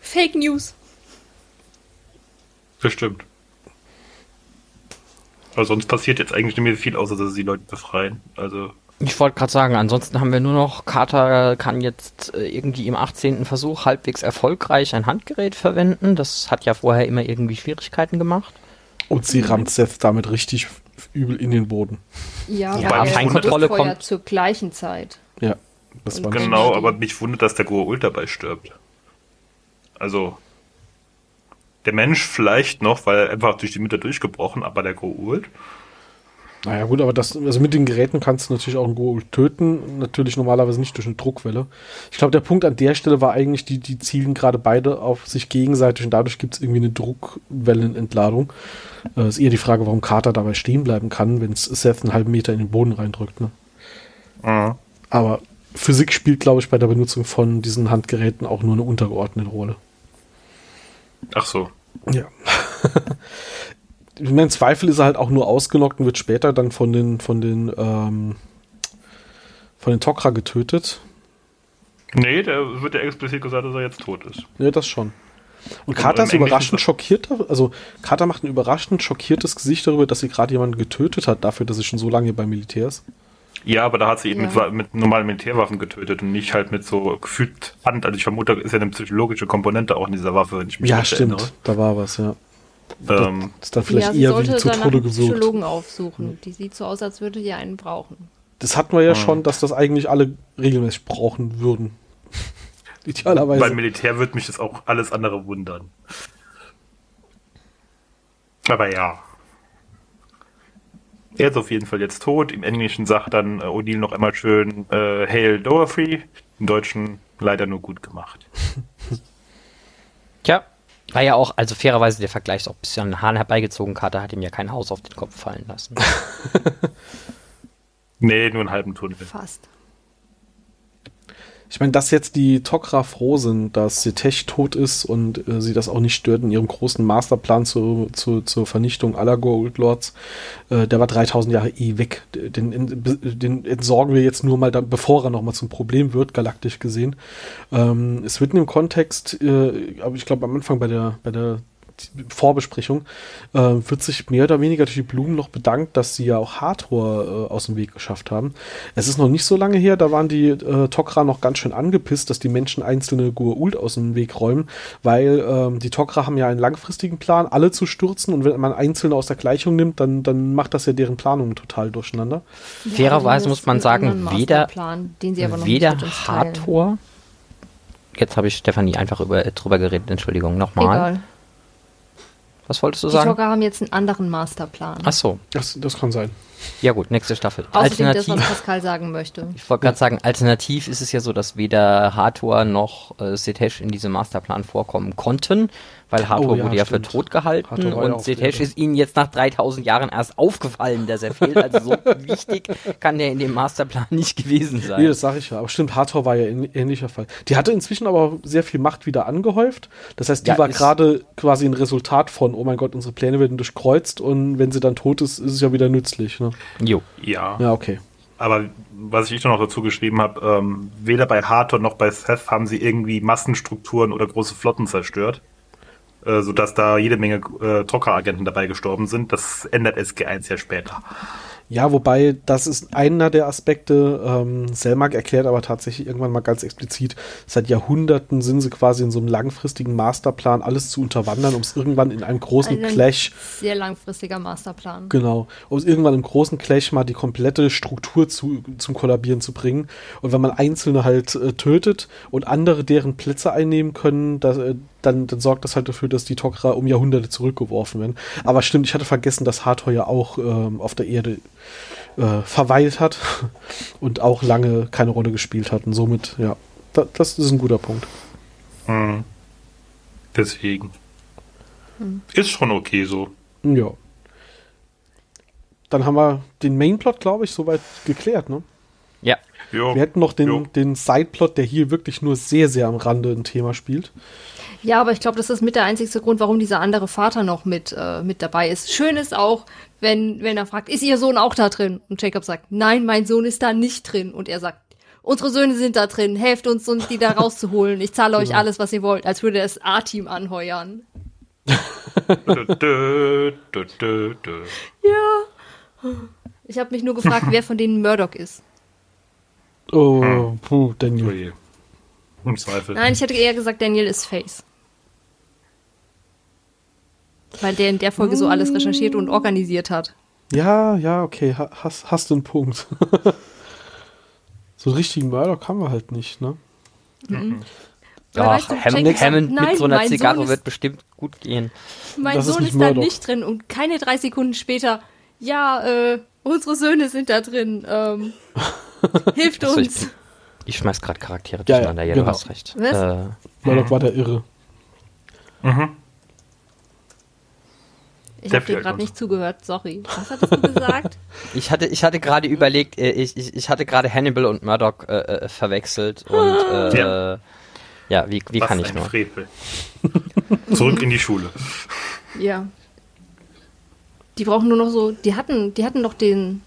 Fake News. Bestimmt. Aber sonst passiert jetzt eigentlich nicht mehr viel, außer dass sie die Leute befreien. Also, Ich wollte gerade sagen, ansonsten haben wir nur noch, Carter kann jetzt äh, irgendwie im 18. Versuch halbwegs erfolgreich ein Handgerät verwenden. Das hat ja vorher immer irgendwie Schwierigkeiten gemacht. Und sie rammt Seth damit richtig übel in den Boden. Ja, Ja, weil Feinkontrolle kommt- zur gleichen Zeit. Ja, das war Genau. aber mich wundert, dass der Goa'uld dabei stirbt. Also, der Mensch vielleicht noch, weil er einfach durch die Mitte durchgebrochen, aber der Goa'uld, Naja gut, aber das, also mit den Geräten kannst du natürlich auch einen Goa'uld töten. Natürlich normalerweise nicht durch eine Druckwelle. Ich glaube, der Punkt an der Stelle war eigentlich, die, die zielen gerade beide auf sich gegenseitig und dadurch gibt es irgendwie eine Druckwellenentladung. Äh, ist eher die Frage, warum Carter dabei stehen bleiben kann, wenn es Seth einen halben Meter in den Boden reindrückt. Ne? Mhm. Aber Physik spielt, glaube ich, bei der Benutzung von diesen Handgeräten auch nur eine untergeordnete Rolle. ach so. Ja. im Zweifel ist er halt auch nur ausgenockt und wird später dann von den, von den, ähm, von den Tok'ra getötet. Nee, der wird ja explizit gesagt, dass er jetzt tot ist. Ja, das schon. Und im ist überraschend schockiert, also Carter macht ein überraschend schockiertes Gesicht darüber, dass sie gerade jemanden getötet hat, dafür, dass sie schon so lange bei Militär ist. Ja, aber da hat sie eben Ja. mit, mit normalen Militärwaffen getötet und nicht halt mit so gefühlt Hand. Also ich vermute, ist ja eine psychologische Komponente auch in dieser Waffe, wenn ich mich Ja, stimmt, da war was, ja. Ähm, Das ist dann vielleicht ja, sie eher wie danach Tode einen gewirkt. Psychologen aufsuchen. Die sieht so aus, als würde die einen brauchen. Das hatten wir ja Hm. schon, dass das eigentlich alle regelmäßig brauchen würden. Idealerweise. beim Militär wird mich das auch alles andere wundern. Aber ja. Er ist auf jeden Fall jetzt tot. Im Englischen sagt dann äh, O'Neill noch einmal schön äh, Hail Dorothy. Im Deutschen leider nur gut gemacht. Tja, war ja auch, also fairerweise der Vergleich ist auch ein bisschen an den Hahn herbeigezogen. Carter hat ihm ja kein Haus auf den Kopf fallen lassen. Nee, nur einen halben Tunnel. Fast. Ich meine, dass jetzt die Tok'ra froh sind, dass Setech tot ist und äh, sie das auch nicht stört in ihrem großen Masterplan zu, zu, zur Vernichtung aller Gold Lords, äh, der war 3000 Jahre eh weg. Den, den entsorgen wir jetzt nur mal, dann, bevor er nochmal zum Problem wird, galaktisch gesehen. Ähm, es wird in dem Kontext, äh, aber ich glaube am Anfang bei der, bei der Vorbesprechung, äh, wird sich mehr oder weniger durch die Blumen noch bedankt, dass sie ja auch Hathor äh, aus dem Weg geschafft haben. Es ist noch nicht so lange her, da waren die äh, Tok'ra noch ganz schön angepisst, dass die Menschen einzelne Goa'uld aus dem Weg räumen, weil ähm, die Tok'ra haben ja einen langfristigen Plan, alle zu stürzen und wenn man einzelne aus der Gleichung nimmt, dann, dann macht das ja deren Planungen total durcheinander. Fairerweise muss man sagen, weder, den sie aber noch weder Hathor, jetzt habe ich Stefanie einfach über, drüber geredet, Entschuldigung, nochmal. Was wolltest du die sagen? Die Jogger haben jetzt einen anderen Masterplan. Ach so. Das, das kann sein. Ja gut, nächste Staffel. Außerdem alternativ, das, was Pascal sagen möchte. Ich wollte gerade sagen, alternativ ist es ja so, dass weder Hathor noch äh, Setesh in diesem Masterplan vorkommen konnten, weil Hathor oh, ja, wurde ja für tot gehalten und Setesh ist ihnen jetzt nach 3000 Jahren erst aufgefallen, dass er fehlt. Also so wichtig kann der in dem Masterplan nicht gewesen sein. Nee, das sage ich ja. Aber stimmt, Hathor war ja ein ähnlicher Fall. Die hatte inzwischen aber sehr viel Macht wieder angehäuft. Das heißt, die ja, war gerade quasi ein Resultat von, oh mein Gott, unsere Pläne werden durchkreuzt und wenn sie dann tot ist, ist es ja wieder nützlich. Ne? Jo. Ja. Ja, okay. Aber was ich noch dazu geschrieben habe, ähm, weder bei Hathor noch bei Seth haben sie irgendwie Massenstrukturen oder große Flotten zerstört. Äh, sodass da jede Menge äh, Trocker-Agenten dabei gestorben sind. Das ändert SG1 ja später. Ja, wobei das ist einer der Aspekte. Ähm, Selmak erklärt aber tatsächlich irgendwann mal ganz explizit, seit Jahrhunderten sind sie quasi in so einem langfristigen Masterplan, alles zu unterwandern, um es irgendwann in einem großen ein Clash. Sehr langfristiger Masterplan. Genau. Um es irgendwann im großen Clash mal die komplette Struktur zu, zum Kollabieren zu bringen. Und wenn man Einzelne halt äh, tötet und andere deren Plätze einnehmen können, das, äh, dann, dann sorgt das halt dafür, dass die Tok'ra um Jahrhunderte zurückgeworfen werden. Aber stimmt, ich hatte vergessen, dass Hathor ja auch ähm, auf der Erde äh, verweilt hat und auch lange keine Rolle gespielt hat. Und somit, ja, da, das ist ein guter Punkt. Hm. Deswegen. Hm. Ist schon okay so. Ja. Dann haben wir den Mainplot, glaube ich, soweit geklärt, ne? Ja. Jo. Wir hätten noch den, den Sideplot, der hier wirklich nur sehr, sehr am Rande ein Thema spielt. Ja, aber ich glaube, das ist mit der einzigste Grund, warum dieser andere Vater noch mit, äh, mit dabei ist. Schön ist auch, wenn, wenn er fragt, ist Ihr Sohn auch da drin? Und Jacob sagt, nein, mein Sohn ist da nicht drin. Und er sagt, unsere Söhne sind da drin, helft uns, uns die da rauszuholen. Ich zahle euch genau. alles, was ihr wollt, als würde er das A-Team anheuern. ja. Ich habe mich nur gefragt, wer von denen Murdoch ist. Oh, puh, Daniel. Im Zweifel. Nein, ich hätte eher gesagt, Daniel ist Face. Weil der in der Folge so alles recherchiert und organisiert hat. Ja, ja, okay, hast, hast du einen Punkt. so einen richtigen Murdoch haben wir halt nicht, ne? Mhm. Ach, weißt du, Hammond, Hammond nein, mit so einer Zigarre ist, wird bestimmt gut gehen. Mein das Sohn ist, ist da nicht drin und keine drei Sekunden später, ja, äh, unsere Söhne sind da drin. Ähm, hilft uns. ich, bin, ich, schmeiß gerade Charaktere durcheinander, ja, ja, genau. du hast recht. Was? Äh, Murdoch war der Irre. Mhm. Ich habe dir gerade nicht zugehört, sorry. Was hattest du gesagt? ich hatte, ich hatte gerade überlegt, äh, ich, ich, ich hatte gerade Hannibal und Murdoch äh, äh verwechselt und äh, ja. ja, wie, wie kann ich nur? Frevel. Zurück in die Schule. Ja. Die brauchen nur noch so, die hatten, die hatten doch den,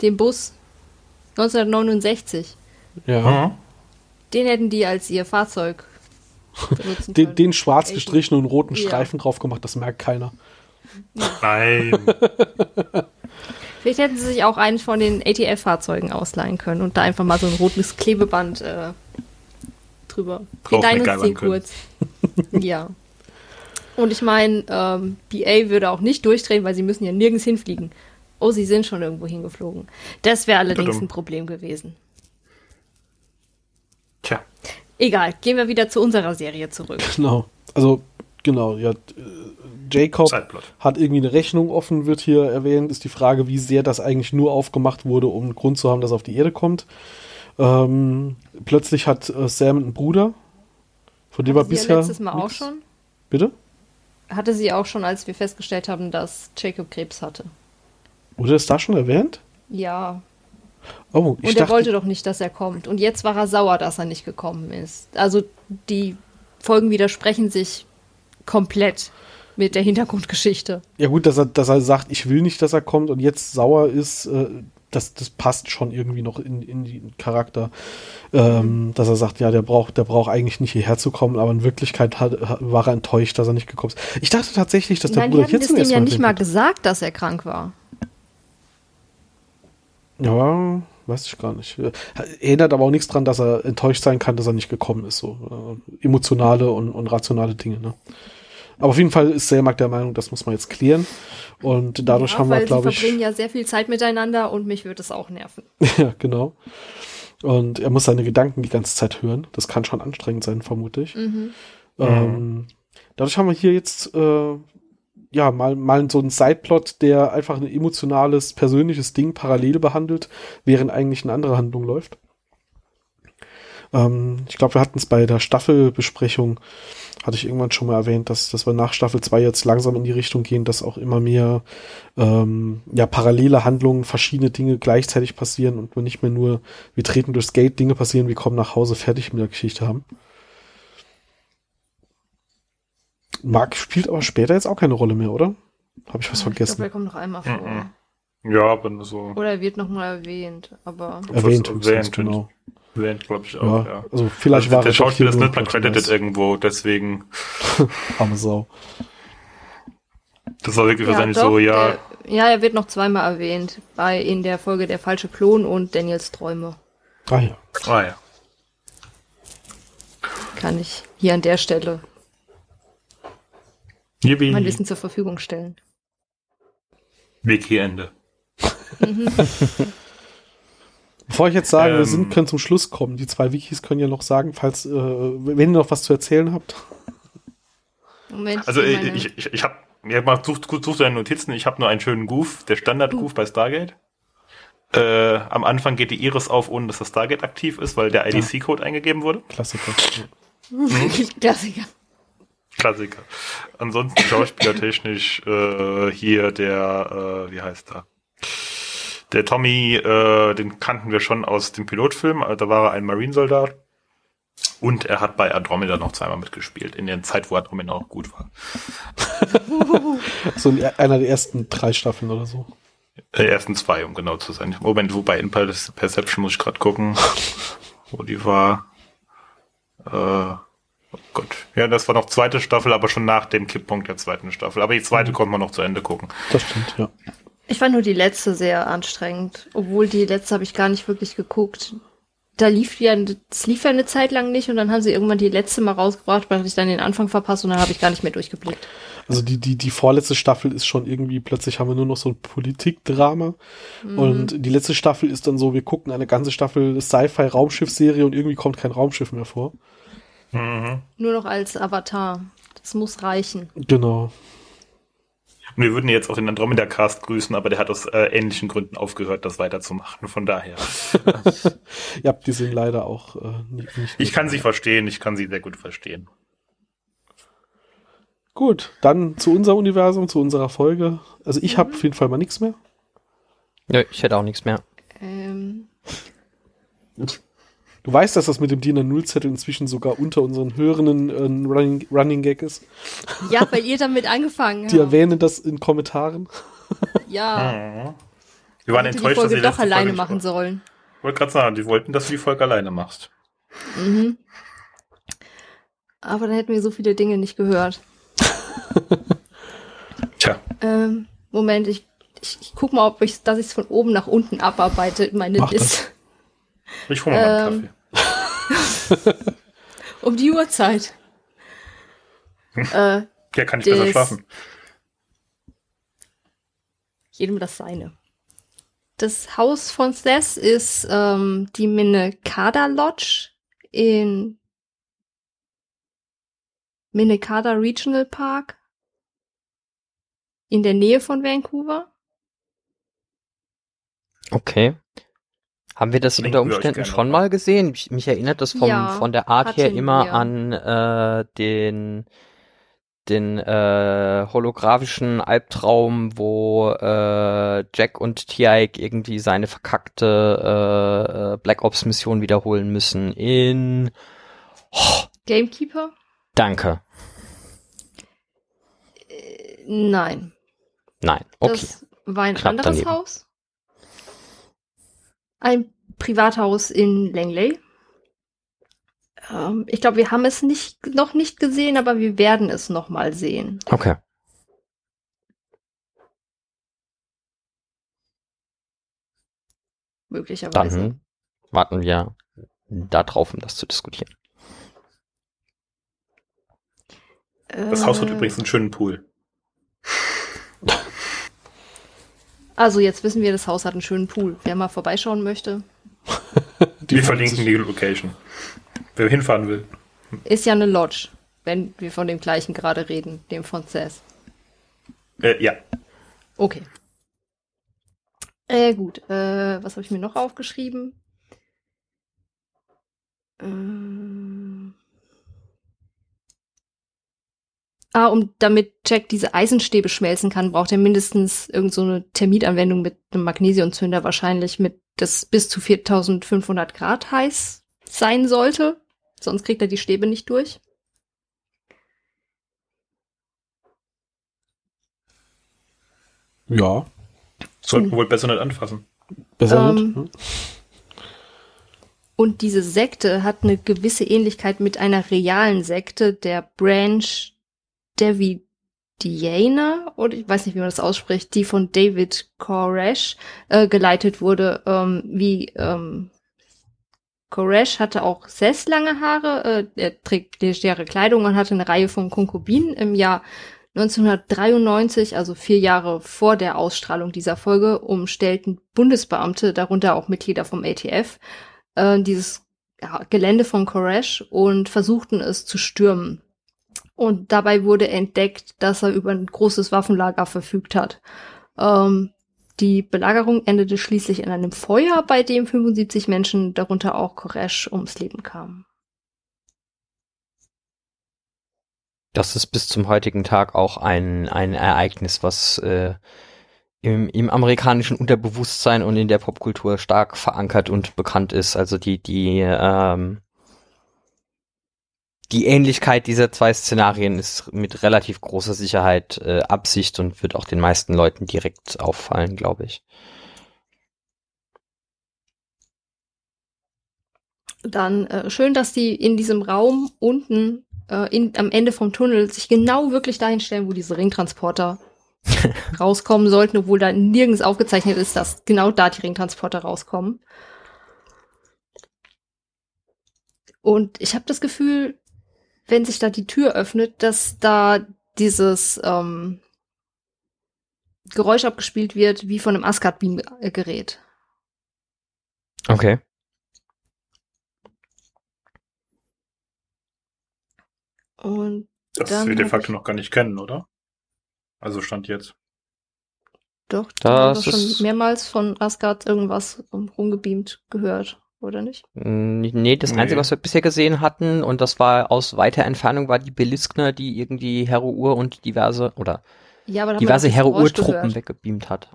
den Bus 1969. Ja. Den hätten die als ihr Fahrzeug den, den schwarz gestrichenen und roten Streifen ja. drauf gemacht, das merkt keiner. Nein. Vielleicht hätten sie sich auch einen von den ATF-Fahrzeugen ausleihen können und da einfach mal so ein rotes Klebeband äh, drüber. Wir teilen uns kurz. ja. Und ich meine, ähm, BA würde auch nicht durchdrehen, weil sie müssen ja nirgends hinfliegen. Oh, sie sind schon irgendwo hingeflogen. Das wäre allerdings ein Problem gewesen. Tja. Egal, gehen wir wieder zu unserer Serie zurück. Genau. Also, genau, ja. Jacob Zeitplot. hat irgendwie eine Rechnung offen, wird hier erwähnt. Ist die Frage, wie sehr das eigentlich nur aufgemacht wurde, um einen Grund zu haben, dass er auf die Erde kommt. Ähm, plötzlich hat äh, Sam einen Bruder, von dem er bisher. letztes Mal nix. auch schon? Bitte? Hatte sie auch schon, als wir festgestellt haben, dass Jacob Krebs hatte. Wurde es da schon erwähnt? Ja. Oh, ich Und er dachte, wollte doch nicht, dass er kommt. Und jetzt war er sauer, dass er nicht gekommen ist. Also die Folgen widersprechen sich komplett mit der Hintergrundgeschichte. ja gut, dass er, dass er sagt, ich will nicht, dass er kommt und jetzt sauer ist, äh, das, das passt schon irgendwie noch in, in den Charakter. Ähm, dass er sagt, ja, der braucht, der braucht eigentlich nicht hierher zu kommen, aber in Wirklichkeit hat, war er enttäuscht, dass er nicht gekommen ist. Ich dachte tatsächlich, dass der Nein, Bruder hier zum ersten ja Mal nicht mal gesagt, dass er krank war. Ja, weiß ich gar nicht. Erinnert aber auch nichts dran, dass er enttäuscht sein kann, dass er nicht gekommen ist. So äh, emotionale und, und rationale Dinge. Ne? Aber auf jeden Fall ist Selmak der Meinung, das muss man jetzt klären. Und dadurch ja, haben wir, weil glaube sie ich. verbringen ja sehr viel Zeit miteinander und mich wird es auch nerven. Ja, genau. Und er muss seine Gedanken die ganze Zeit hören. Das kann schon anstrengend sein, vermute ich. Mhm. Ähm, dadurch haben wir hier jetzt äh, ja mal, mal so einen Sideplot, der einfach ein emotionales, persönliches Ding parallel behandelt, während eigentlich eine andere Handlung läuft. Ähm, ich glaube, wir hatten es bei der Staffelbesprechung, hatte ich irgendwann schon mal erwähnt, dass, dass wir nach Staffel 2 jetzt langsam in die Richtung gehen, dass auch immer mehr ähm, ja, parallele Handlungen, verschiedene Dinge gleichzeitig passieren und wir nicht mehr nur, wir treten durchs Gate, Dinge passieren, wir kommen nach Hause, fertig mit der Geschichte haben. Mark spielt aber später jetzt auch keine Rolle mehr, oder? Habe ich was Ich vergessen? er kommt noch einmal vor. Mhm. Ja, aber nur so Oder er wird nochmal erwähnt, aber. Erwähnt, Erwähnt, höchstens, genau. Erwähnt, glaube ich Ja, auch, ja. Also vielleicht also war der Schauspieler ist hier nicht mal credited irgendwo, deswegen, Arme Sau. das war wirklich wahrscheinlich doch, so, ja, Der, ja, er wird noch zweimal erwähnt. Bei in der Folge Der falsche Klon und Daniels Träume. Ah ja. ah ja. Kann ich hier an der Stelle Yippie. mein Wissen zur Verfügung stellen. Wiki-Ende. Bevor ich jetzt sage, wir Ähm. sind, können zum Schluss kommen. Die zwei Wikis können ja noch sagen, falls, äh, wenn ihr noch was zu erzählen habt. Moment, Also ich ich, meine- ich, ich, ich habe ja, mal such, such deine Notizen, ich habe nur einen schönen Goof, der Standard-Goof bei Stargate. Äh, am Anfang geht die Iris auf, ohne dass das Stargate aktiv ist, weil der IDC-Code eingegeben wurde. Klassiker. Klassiker. Klassiker. Ansonsten schauspielertechnisch äh, hier der, äh, wie heißt er? Der Tommy, äh, den kannten wir schon aus dem Pilotfilm, äh, da war er ein Marinesoldat. Und er hat bei Andromeda noch zweimal mitgespielt, in der Zeit, wo Andromeda auch gut war. So in einer der ersten drei Staffeln oder so. Äh, ersten zwei, um genau zu sein. Moment, wobei in Per- Perception muss ich gerade gucken, wo die war. Äh, oh Gott. Ja, das war noch zweite Staffel, aber schon nach dem Kipppunkt der zweiten Staffel. Aber die zweite konnte man noch zu Ende gucken. Das stimmt, ja. Ich fand nur die letzte sehr anstrengend. Obwohl die letzte habe ich gar nicht wirklich geguckt. Da lief ja, es lief ja eine Zeit lang nicht und dann haben sie irgendwann die letzte mal rausgebracht, weil ich dann den Anfang verpasst und dann habe ich gar nicht mehr durchgeblickt. Also die, die, die vorletzte Staffel ist schon irgendwie, plötzlich haben wir nur noch so ein Politikdrama. Und die letzte Staffel ist dann so, wir gucken eine ganze Staffel Sci-Fi-Raumschiff-Serie und irgendwie kommt kein Raumschiff mehr vor. Mhm. Nur noch als Avatar. Das muss reichen. Genau. Und wir würden jetzt auch den Andromeda-Cast grüßen, aber der hat aus äh, ähnlichen Gründen aufgehört, das weiterzumachen. Von daher. Ja, die sind leider auch äh, nicht, nicht Ich kann sie verstehen, ich kann sie sehr gut verstehen. Gut, dann zu unserem Universum, zu unserer Folge. Also ich habe auf jeden Fall mal nichts mehr. Nö, ich hätte auch nichts mehr. Ähm, Du weißt, dass das mit dem DIN A0-Zettel inzwischen sogar unter unseren Hörenden äh, ein Running, Running Gag ist. ja, weil ihr damit angefangen Die habt. erwähnen das in Kommentaren. Ja, Mhm. Wir waren hätte die enttäuscht, dass Folge die doch alleine Folge machen sollen. Ich wollte gerade sagen, die wollten, dass du die Folge alleine machst. Mhm. Aber dann hätten wir so viele Dinge nicht gehört. Tja, Ähm, Moment, ich, ich, ich guck mal, ob ich, dass ich es von oben nach unten abarbeite, meine Mach das. Liste. ich hole mal einen Ähm, Kaffee. Um die Uhrzeit. äh, Ja, kann ich besser schlafen. jedem das seine. Das Haus von Seth ist ähm, die Minnekada Lodge in Minnekada Regional Park in der Nähe von Vancouver. Okay. Haben wir das unter Umständen schon mal gesehen? Mich, mich erinnert das vom, Ja, von der Art her immer wir. an äh, den den äh, holographischen Albtraum, wo äh, Jack und Tiaik irgendwie seine verkackte äh, äh, Black Ops Mission wiederholen müssen in oh, Gamekeeper? Danke. Äh, nein. Nein, okay. Das war ein Knapp anderes daneben. Haus. Ein Privathaus in Langley. Ähm, ich glaube, wir haben es nicht, noch nicht gesehen, aber wir werden es noch mal sehen. Okay. Möglicherweise. Dann warten wir da drauf, um das zu diskutieren. Das Haus hat Äh, übrigens einen schönen Pool. Also jetzt wissen wir, das Haus hat einen schönen Pool. Wer mal vorbeischauen möchte, Die wir verlinken die Location. Wer hinfahren will. ist ja eine Lodge, wenn wir von dem gleichen gerade reden, dem von Cess. Äh, ja. Okay. Äh, gut. Äh, was habe ich mir noch aufgeschrieben? Ähm. Ah, um damit Jack diese Eisenstäbe schmelzen kann, braucht er mindestens irgend so eine Thermitanwendung mit einem Magnesiumzünder wahrscheinlich mit das bis zu 4500 Grad heiß sein sollte. Sonst kriegt er die Stäbe nicht durch. Ja, Sollten wir wohl besser nicht anfassen. besser Ähm, nicht. ne? Und diese Sekte hat eine gewisse Ähnlichkeit mit einer realen Sekte, der Branch Davidiana, oder ich weiß nicht, wie man das ausspricht, die von David Koresh äh, geleitet wurde. Ähm, wie ähm, Koresh hatte auch Sess lange Haare, äh, er trägt legendäre Kleidung und hatte eine Reihe von Konkubinen im Jahr 1993, also vier Jahre vor der Ausstrahlung dieser Folge, umstellten Bundesbeamte, darunter auch Mitglieder vom ATF, äh, dieses ja, Gelände von Koresh und versuchten es zu stürmen. Und dabei wurde entdeckt, dass er über ein großes Waffenlager verfügt hat. Ähm, die Belagerung endete schließlich in einem Feuer, bei dem 75 Menschen, darunter auch Koresh, ums Leben kamen. Das ist bis zum heutigen Tag auch ein, ein Ereignis, was äh, im, im amerikanischen Unterbewusstsein und in der Popkultur stark verankert und bekannt ist. Also die, die, ähm, die Ähnlichkeit dieser zwei Szenarien ist mit relativ großer Sicherheit äh, Absicht und wird auch den meisten Leuten direkt auffallen, glaube ich. Dann äh, schön, dass die in diesem Raum unten äh, in, am Ende vom Tunnel sich genau wirklich dahin stellen, wo diese Ringtransporter rauskommen sollten, obwohl da nirgends aufgezeichnet ist, dass genau da die Ringtransporter rauskommen. Und ich habe das Gefühl, wenn sich da die Tür öffnet, dass da dieses ähm, Geräusch abgespielt wird, wie von einem Asgard-Beam-Gerät. Okay. Und Das Dann wir de facto noch gar nicht kennen, oder? Also stand jetzt. doch, da haben wir Das schon ist- mehrmals von Asgard irgendwas rumgebeamt gehört, oder nicht? Mm, Nee, das Nee. Einzige, was wir bisher gesehen hatten, und das war aus weiter Entfernung, war die Beliskner, die irgendwie Hero-Ur und diverse, oder Ja, diverse Hero-Ur-Truppen gehört. weggebeamt hat.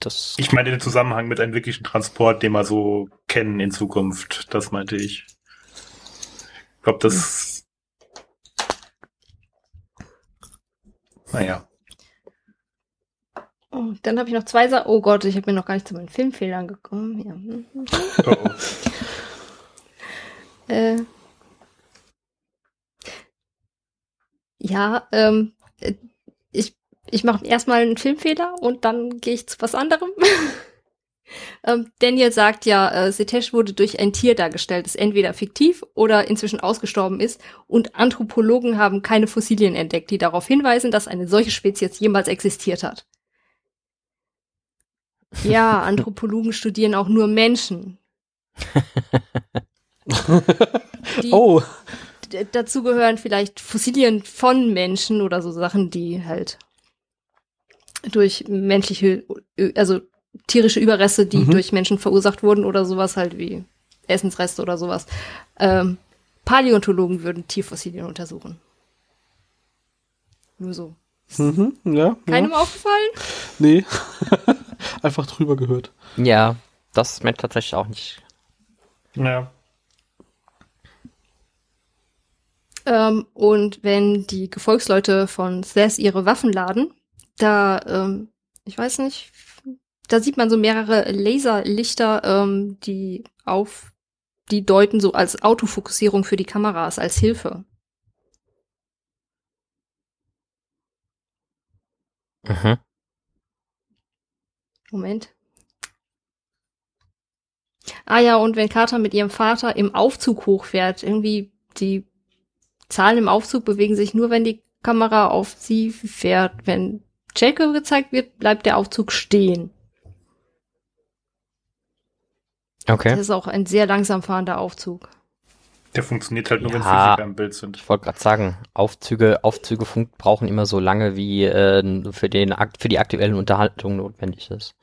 Das Ich meine den Zusammenhang mit einem wirklichen Transport, den wir so kennen in Zukunft. Das meinte ich. Ich glaube, das. Naja. Oh, dann habe ich noch zwei Sachen. Oh Gott, ich habe mir noch gar nicht zu meinen Filmfehlern gekommen. Ja. oh. Äh, ja, ähm, äh, ich, ich mache erstmal einen Filmfehler und dann gehe ich zu was anderem. ähm, Daniel sagt ja, äh, Setesh wurde durch ein Tier dargestellt, das entweder fiktiv oder inzwischen ausgestorben ist und Anthropologen haben keine Fossilien entdeckt, die darauf hinweisen, dass eine solche Spezies jemals existiert hat. Ja, Anthropologen studieren auch nur Menschen. Die, oh, dazu gehören vielleicht Fossilien von Menschen oder so Sachen, die halt durch menschliche, also tierische Überreste, die Mhm. durch Menschen verursacht wurden oder sowas halt wie Essensreste oder sowas. Ähm, Paläontologen würden Tierfossilien untersuchen. Nur so. Mhm, ja. Keinem ja. aufgefallen? Nee. Einfach drüber gehört. Ja, das ist mir tatsächlich auch nicht. Ja. Ähm, und wenn die Gefolgsleute von Seth ihre Waffen laden, da, ähm, ich weiß nicht, da sieht man so mehrere Laserlichter, ähm, die auf, die deuten so als Autofokussierung für die Kameras, als Hilfe. Mhm. Moment. Ah ja, und wenn Carter mit ihrem Vater im Aufzug hochfährt, irgendwie die Zahlen im Aufzug bewegen sich nur, wenn die Kamera auf sie fährt. Wenn Jacob gezeigt wird, bleibt der Aufzug stehen. Okay. Das ist auch ein sehr langsam fahrender Aufzug. Der funktioniert halt nur, wenn Ja. Physiker im Bild sind. Ich wollte gerade sagen, Aufzüge, Aufzüge brauchen immer so lange, wie äh, für, den, für die aktuellen Unterhaltungen notwendig ist.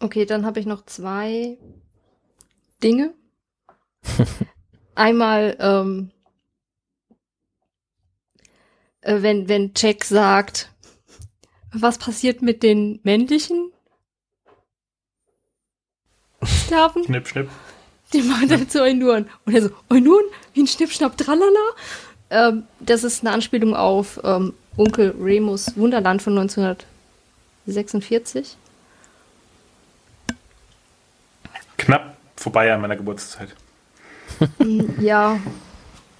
Okay, dann habe ich noch zwei Dinge. Einmal, ähm, äh, wenn, wenn Jack sagt, was passiert mit den männlichen Sklaven? Schnipp, schnipp. Die machen dann zu Eunuren. Und er so, Eunuren? Wie ein Schnippschnapp, tralala? Ähm, das ist eine Anspielung auf ähm, Onkel Remus Wunderland von 1946. Knapp vorbei an meiner Geburtszeit. Mm, ja,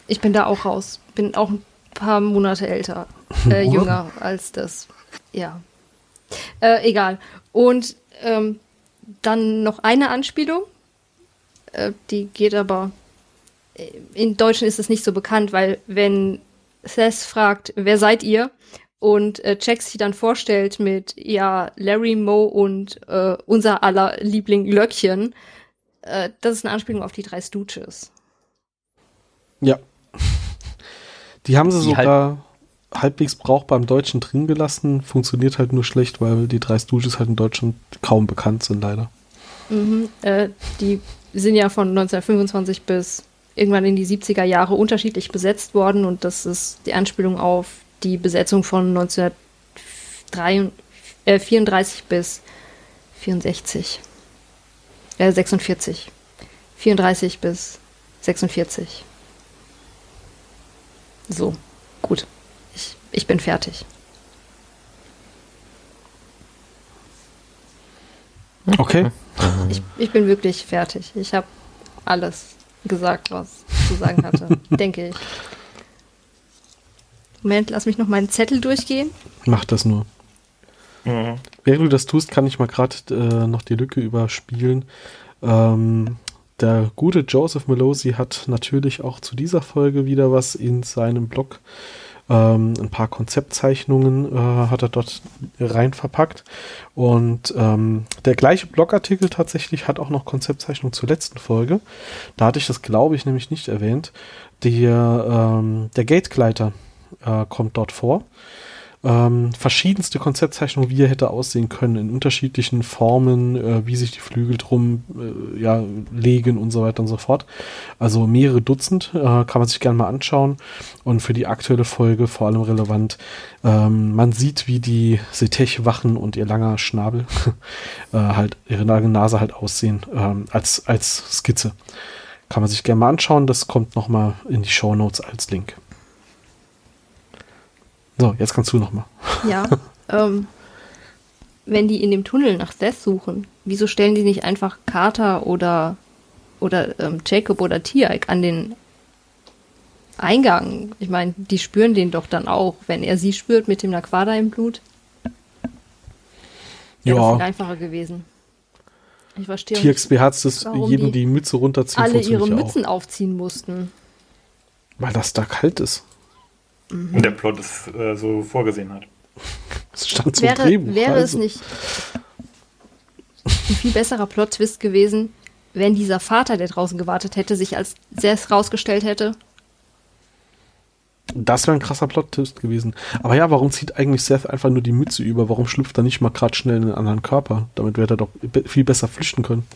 ich bin da auch raus. Bin auch ein paar Monate älter, äh, jünger als das. Ja. Äh, egal. Und ähm, dann noch eine Anspielung. Äh, die geht aber. äh, In Deutschen ist es nicht so bekannt, weil wenn Seth fragt, wer seid ihr? Und äh, Jack sich dann vorstellt mit, ja, Larry, Mo und äh, unser aller Liebling Löckchen, äh, das ist eine Anspielung auf die drei Stooges. Ja. Die haben sie Die sogar halbwegs brauchbar im Deutschen drin gelassen. Funktioniert halt nur schlecht, weil die drei Stooges halt in Deutschland kaum bekannt sind, leider. Mhm, äh, die sind ja von 1925 bis irgendwann in die 70er Jahre unterschiedlich besetzt worden und das ist die Anspielung auf die Besetzung von 1934 bis 64. Äh, 46. 34 bis 46. So, gut. Ich, ich bin fertig. Okay. Ich, ich bin wirklich fertig. Ich habe alles gesagt, was zu sagen hatte, denke ich. Moment, lass mich noch meinen Zettel durchgehen. Mach das nur. Mhm. Während du das tust, kann ich mal gerade äh, noch die Lücke überspielen. Ähm, der gute Joseph Melosi hat natürlich auch zu dieser Folge wieder was in seinem Blog. Ähm, ein paar Konzeptzeichnungen äh, hat er dort rein verpackt. Und ähm, der gleiche Blogartikel tatsächlich hat auch noch Konzeptzeichnungen zur letzten Folge. Da hatte ich das, glaube ich, nämlich nicht erwähnt. Der, ähm, der Gategleiter äh, kommt dort vor ähm, verschiedenste Konzeptzeichnungen, wie er hätte aussehen können, in unterschiedlichen Formen, äh, wie sich die Flügel drum äh, ja, legen und so weiter und so fort. Also mehrere Dutzend, äh, kann man sich gerne mal anschauen. Und für die aktuelle Folge vor allem relevant, ähm, man sieht, wie die Setech-Wachen und ihr langer Schnabel äh, halt, ihre lange Nase halt aussehen, ähm, als, als Skizze. Kann man sich gerne mal anschauen, das kommt nochmal in die Show Notes als Link. So, jetzt kannst du nochmal. Ja. ähm, wenn die in dem Tunnel nach Seth suchen, wieso stellen die nicht einfach Carter oder, oder ähm, Jacob oder Tiaik an den Eingang? Ich meine, die spüren den doch dann auch, wenn er sie spürt mit dem Naquada im Blut. Wäre Ja, einfacher gewesen. Ich verstehe hat es, jedem die die Mütze runterziehen. alle ihre Mützen aufziehen mussten. Auch, weil das da kalt ist. Und der Plot es äh, so vorgesehen hat. Das stand so Wäre, Drehbuch. wäre es also. nicht ein viel besserer Plot-Twist gewesen, wenn dieser Vater, der draußen gewartet hätte, sich als Seth rausgestellt hätte? Das wäre ein krasser Plot-Twist gewesen. Aber ja, warum zieht eigentlich Seth einfach nur die Mütze über? Warum schlüpft er nicht mal gerade schnell in einen anderen Körper? Damit wäre er doch viel besser flüchten können.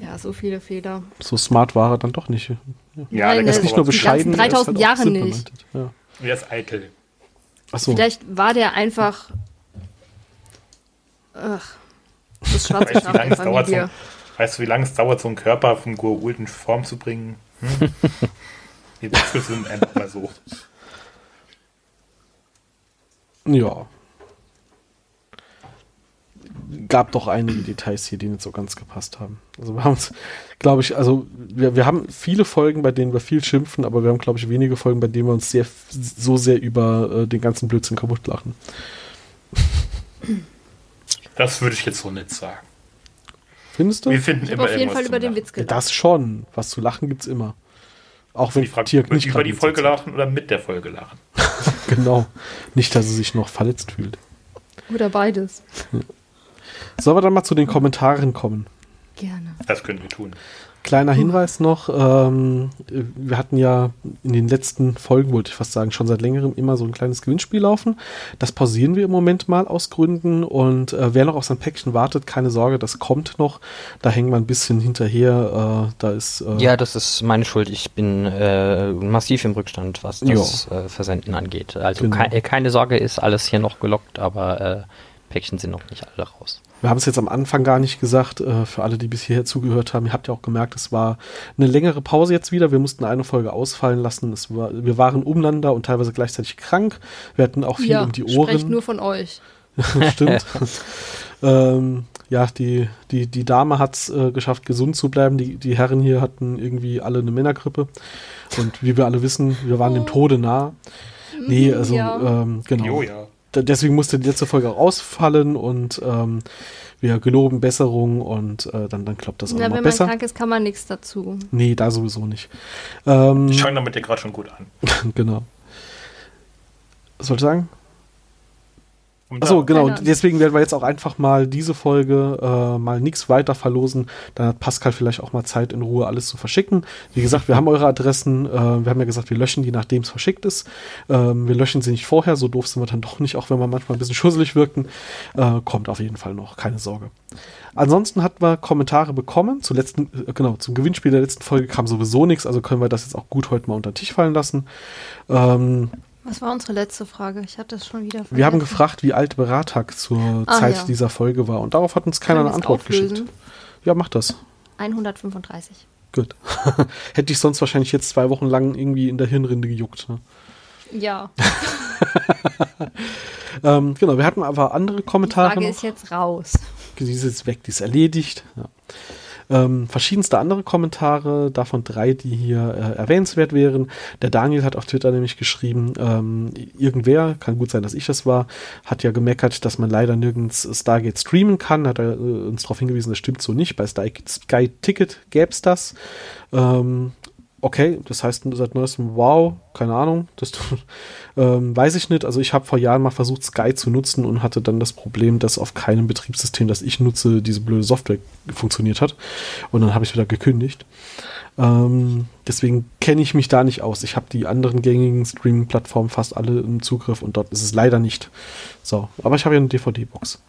Ja, so viele Fehler. So smart war er dann doch nicht. Ja, Nein, der Er äh, ist nicht nur bescheiden, ganzen er ist 3000 halt Jahre nicht. Ja. Er ist eitel. Achso, Vielleicht war der einfach. Ach, das schwarze Weißt du, Schaf wie lange der es dauert, so, weißt du, wie lange es dauert, so einen Körper von Goa'uld in Form zu bringen? Hm? Die Wechsel sind einfach mal so. ja. Gab doch einige Details hier, die nicht so ganz gepasst haben. Also wir haben uns, glaube ich, also wir, wir haben viele Folgen, bei denen wir viel schimpfen, aber wir haben, glaube ich, wenige Folgen, bei denen wir uns sehr so sehr über äh, den ganzen Blödsinn kaputt lachen. Das würde ich jetzt so nicht sagen. Findest du? Wir finden Ich immer auf jeden Fall über den Lachen. Witz Ja, gelacht. das schon. Was zu lachen gibt's immer. Auch wenn Die Frage, Tirk über, nicht über die Folge lachen oder mit der Folge lachen. Genau. Nicht, dass er sich noch verletzt fühlt. Oder beides. Sollen wir dann mal zu den Kommentaren kommen? Gerne. Das können wir tun. Kleiner Hinweis noch, ähm, wir hatten ja in den letzten Folgen, wollte ich fast sagen, schon seit längerem immer so ein kleines Gewinnspiel laufen. Das pausieren wir im Moment mal aus Gründen und äh, wer noch auf sein Päckchen wartet, keine Sorge, das kommt noch. Da hängen wir ein bisschen hinterher. Äh, da ist äh, Ja, das ist meine Schuld. Ich bin äh, massiv im Rückstand, was das äh, Versenden angeht. Also Genau. kei- äh, keine Sorge, ist alles hier noch gelockt, aber äh, Päckchen sind noch nicht alle raus. Wir haben es jetzt am Anfang gar nicht gesagt, äh, für alle, die bis hierher zugehört haben. Ihr habt ja auch gemerkt, es war eine längere Pause jetzt wieder. Wir mussten eine Folge ausfallen lassen. Es war, wir waren umeinander und teilweise gleichzeitig krank. Wir hatten auch viel ja, um die sprecht Ohren. nur von euch. Stimmt. ähm, ja, die, die, die Dame hat es äh, geschafft, gesund zu bleiben. Die, die Herren hier hatten irgendwie alle eine Männergrippe. Und wie wir alle wissen, wir waren dem Tode nah. Nee, also ja. ähm, genau. Jo, ja. Deswegen musste die letzte Folge auch ausfallen und ähm, wir geloben Besserung und äh, dann, dann klappt das auch Na, mal wenn man besser. krank ist, kann man nichts dazu. Nee, da sowieso nicht. Ähm, Ich fange damit ja gerade schon gut an. genau. Was wollte ich sagen? Um Achso, genau. Keine Ahnung. Deswegen werden wir jetzt auch einfach mal diese Folge äh, mal nichts weiter verlosen. Dann hat Pascal vielleicht auch mal Zeit, in Ruhe alles zu verschicken. Wie gesagt, wir haben eure Adressen. Äh, wir haben ja gesagt, wir löschen die, nachdem es verschickt ist. Ähm, wir löschen sie nicht vorher. So doof sind wir dann doch nicht, auch wenn wir manchmal ein bisschen schusselig wirken. Äh, kommt auf jeden Fall noch, keine Sorge. Ansonsten hatten wir Kommentare bekommen. Zu letzten, äh, genau, zum Gewinnspiel der letzten Folge kam sowieso nichts, also können wir das jetzt auch gut heute mal unter den Tisch fallen lassen. Ähm, Was war unsere letzte Frage? Ich hatte es schon wieder vergessen. wir haben gefragt, wie alt Beratak zur Ah, Zeit ja. dieser Folge war und darauf hat uns keiner eine Antwort auflösen? geschickt. Ja, mach das. 135. Gut. Hätte ich sonst wahrscheinlich jetzt zwei Wochen lang irgendwie in der Hirnrinde gejuckt. Ne? Ja, Ähm, genau, wir hatten aber andere die Kommentare. Frage noch. ist jetzt raus. Die ist jetzt weg, die ist erledigt. Ja. Ähm, verschiedenste andere Kommentare, davon drei, die hier äh, erwähnenswert wären. Der Daniel hat auf Twitter nämlich geschrieben, ähm, irgendwer, kann gut sein, dass ich das war, hat ja gemeckert, dass man leider nirgends Stargate streamen kann. Hat er äh, uns darauf hingewiesen, das stimmt so nicht. Bei Sky, Sky Ticket gäb's das. Ähm, okay, das heißt seit neuestem, wow, keine Ahnung, das ähm, weiß ich nicht. Also ich habe vor Jahren mal versucht, Sky zu nutzen und hatte dann das Problem, dass auf keinem Betriebssystem, das ich nutze, diese blöde Software funktioniert hat. Und dann habe ich wieder gekündigt. Ähm, deswegen kenne ich mich da nicht aus. Ich habe die anderen gängigen Streaming-Plattformen fast alle im Zugriff und dort ist es leider nicht. So, aber ich habe ja eine DVD-Box.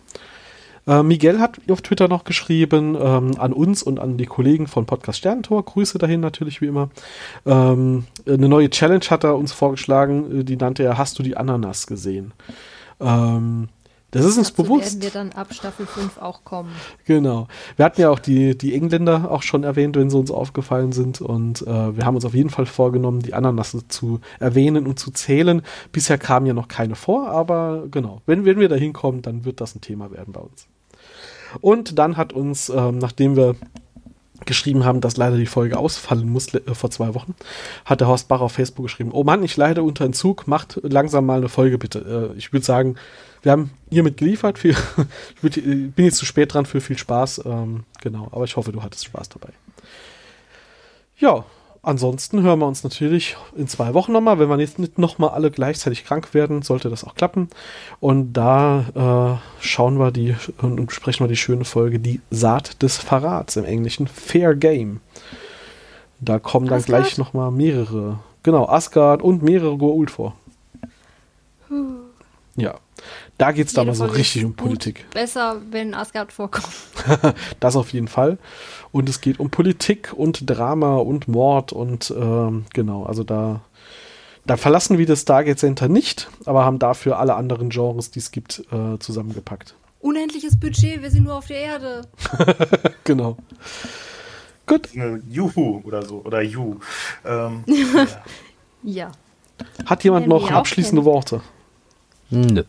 Äh, Miguel hat auf Twitter noch geschrieben, ähm, an uns und an die Kollegen von Podcast Sternentor. Grüße dahin natürlich wie immer. Ähm, eine neue Challenge hat er uns vorgeschlagen, äh, die nannte er Hast du die Ananas gesehen? Ähm, das ist uns Dazu bewusst. werden wir dann ab Staffel 5 auch kommen. Genau. Wir hatten ja auch die, die Engländer auch schon erwähnt, wenn sie uns aufgefallen sind. Und äh, wir haben uns auf jeden Fall vorgenommen, die Ananas zu erwähnen und zu zählen. Bisher kamen ja noch keine vor, aber genau. Wenn, wenn wir da hinkommen, dann wird das ein Thema werden bei uns. Und dann hat uns, ähm, nachdem wir geschrieben haben, dass leider die Folge ausfallen muss äh, vor zwei Wochen, hat der Horst Bach auf Facebook geschrieben, oh Mann, ich leide unter Entzug, macht langsam mal eine Folge bitte. Äh, ich würde sagen, wir haben hiermit geliefert, viel, ich äh, bin jetzt zu spät dran für viel Spaß, ähm, genau, aber ich hoffe, du hattest Spaß dabei. Ja, ansonsten hören wir uns natürlich in zwei Wochen nochmal, wenn wir jetzt nicht nochmal alle gleichzeitig krank werden, sollte das auch klappen. Und da äh, schauen wir die und besprechen wir die schöne Folge, die Saat des Verrats im Englischen, Fair Game. Da kommen dann Alles gleich nochmal mehrere genau, Asgard und mehrere Goa'uld vor. Ja, da geht's da Jede mal so richtig um Politik. Besser, wenn Asgard vorkommt. Das auf jeden Fall. Und es geht um Politik und Drama und Mord und ähm, genau, also da, da verlassen wir das Stargate Center nicht, aber haben dafür alle anderen Genres, die es gibt, äh, zusammengepackt. Unendliches Budget, wir sind nur auf der Erde. Genau. Gut. Juhu oder so. Oder Ju. Ähm, Ja. Hat jemand noch ja abschließende Worte? Nö.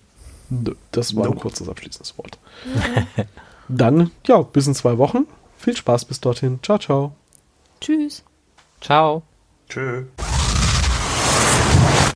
Nö, das war ein Nope. kurzes abschließendes Wort. Dann, ja, bis in zwei Wochen. Viel Spaß bis dorthin. Ciao, ciao. Tschüss. Ciao. tschö.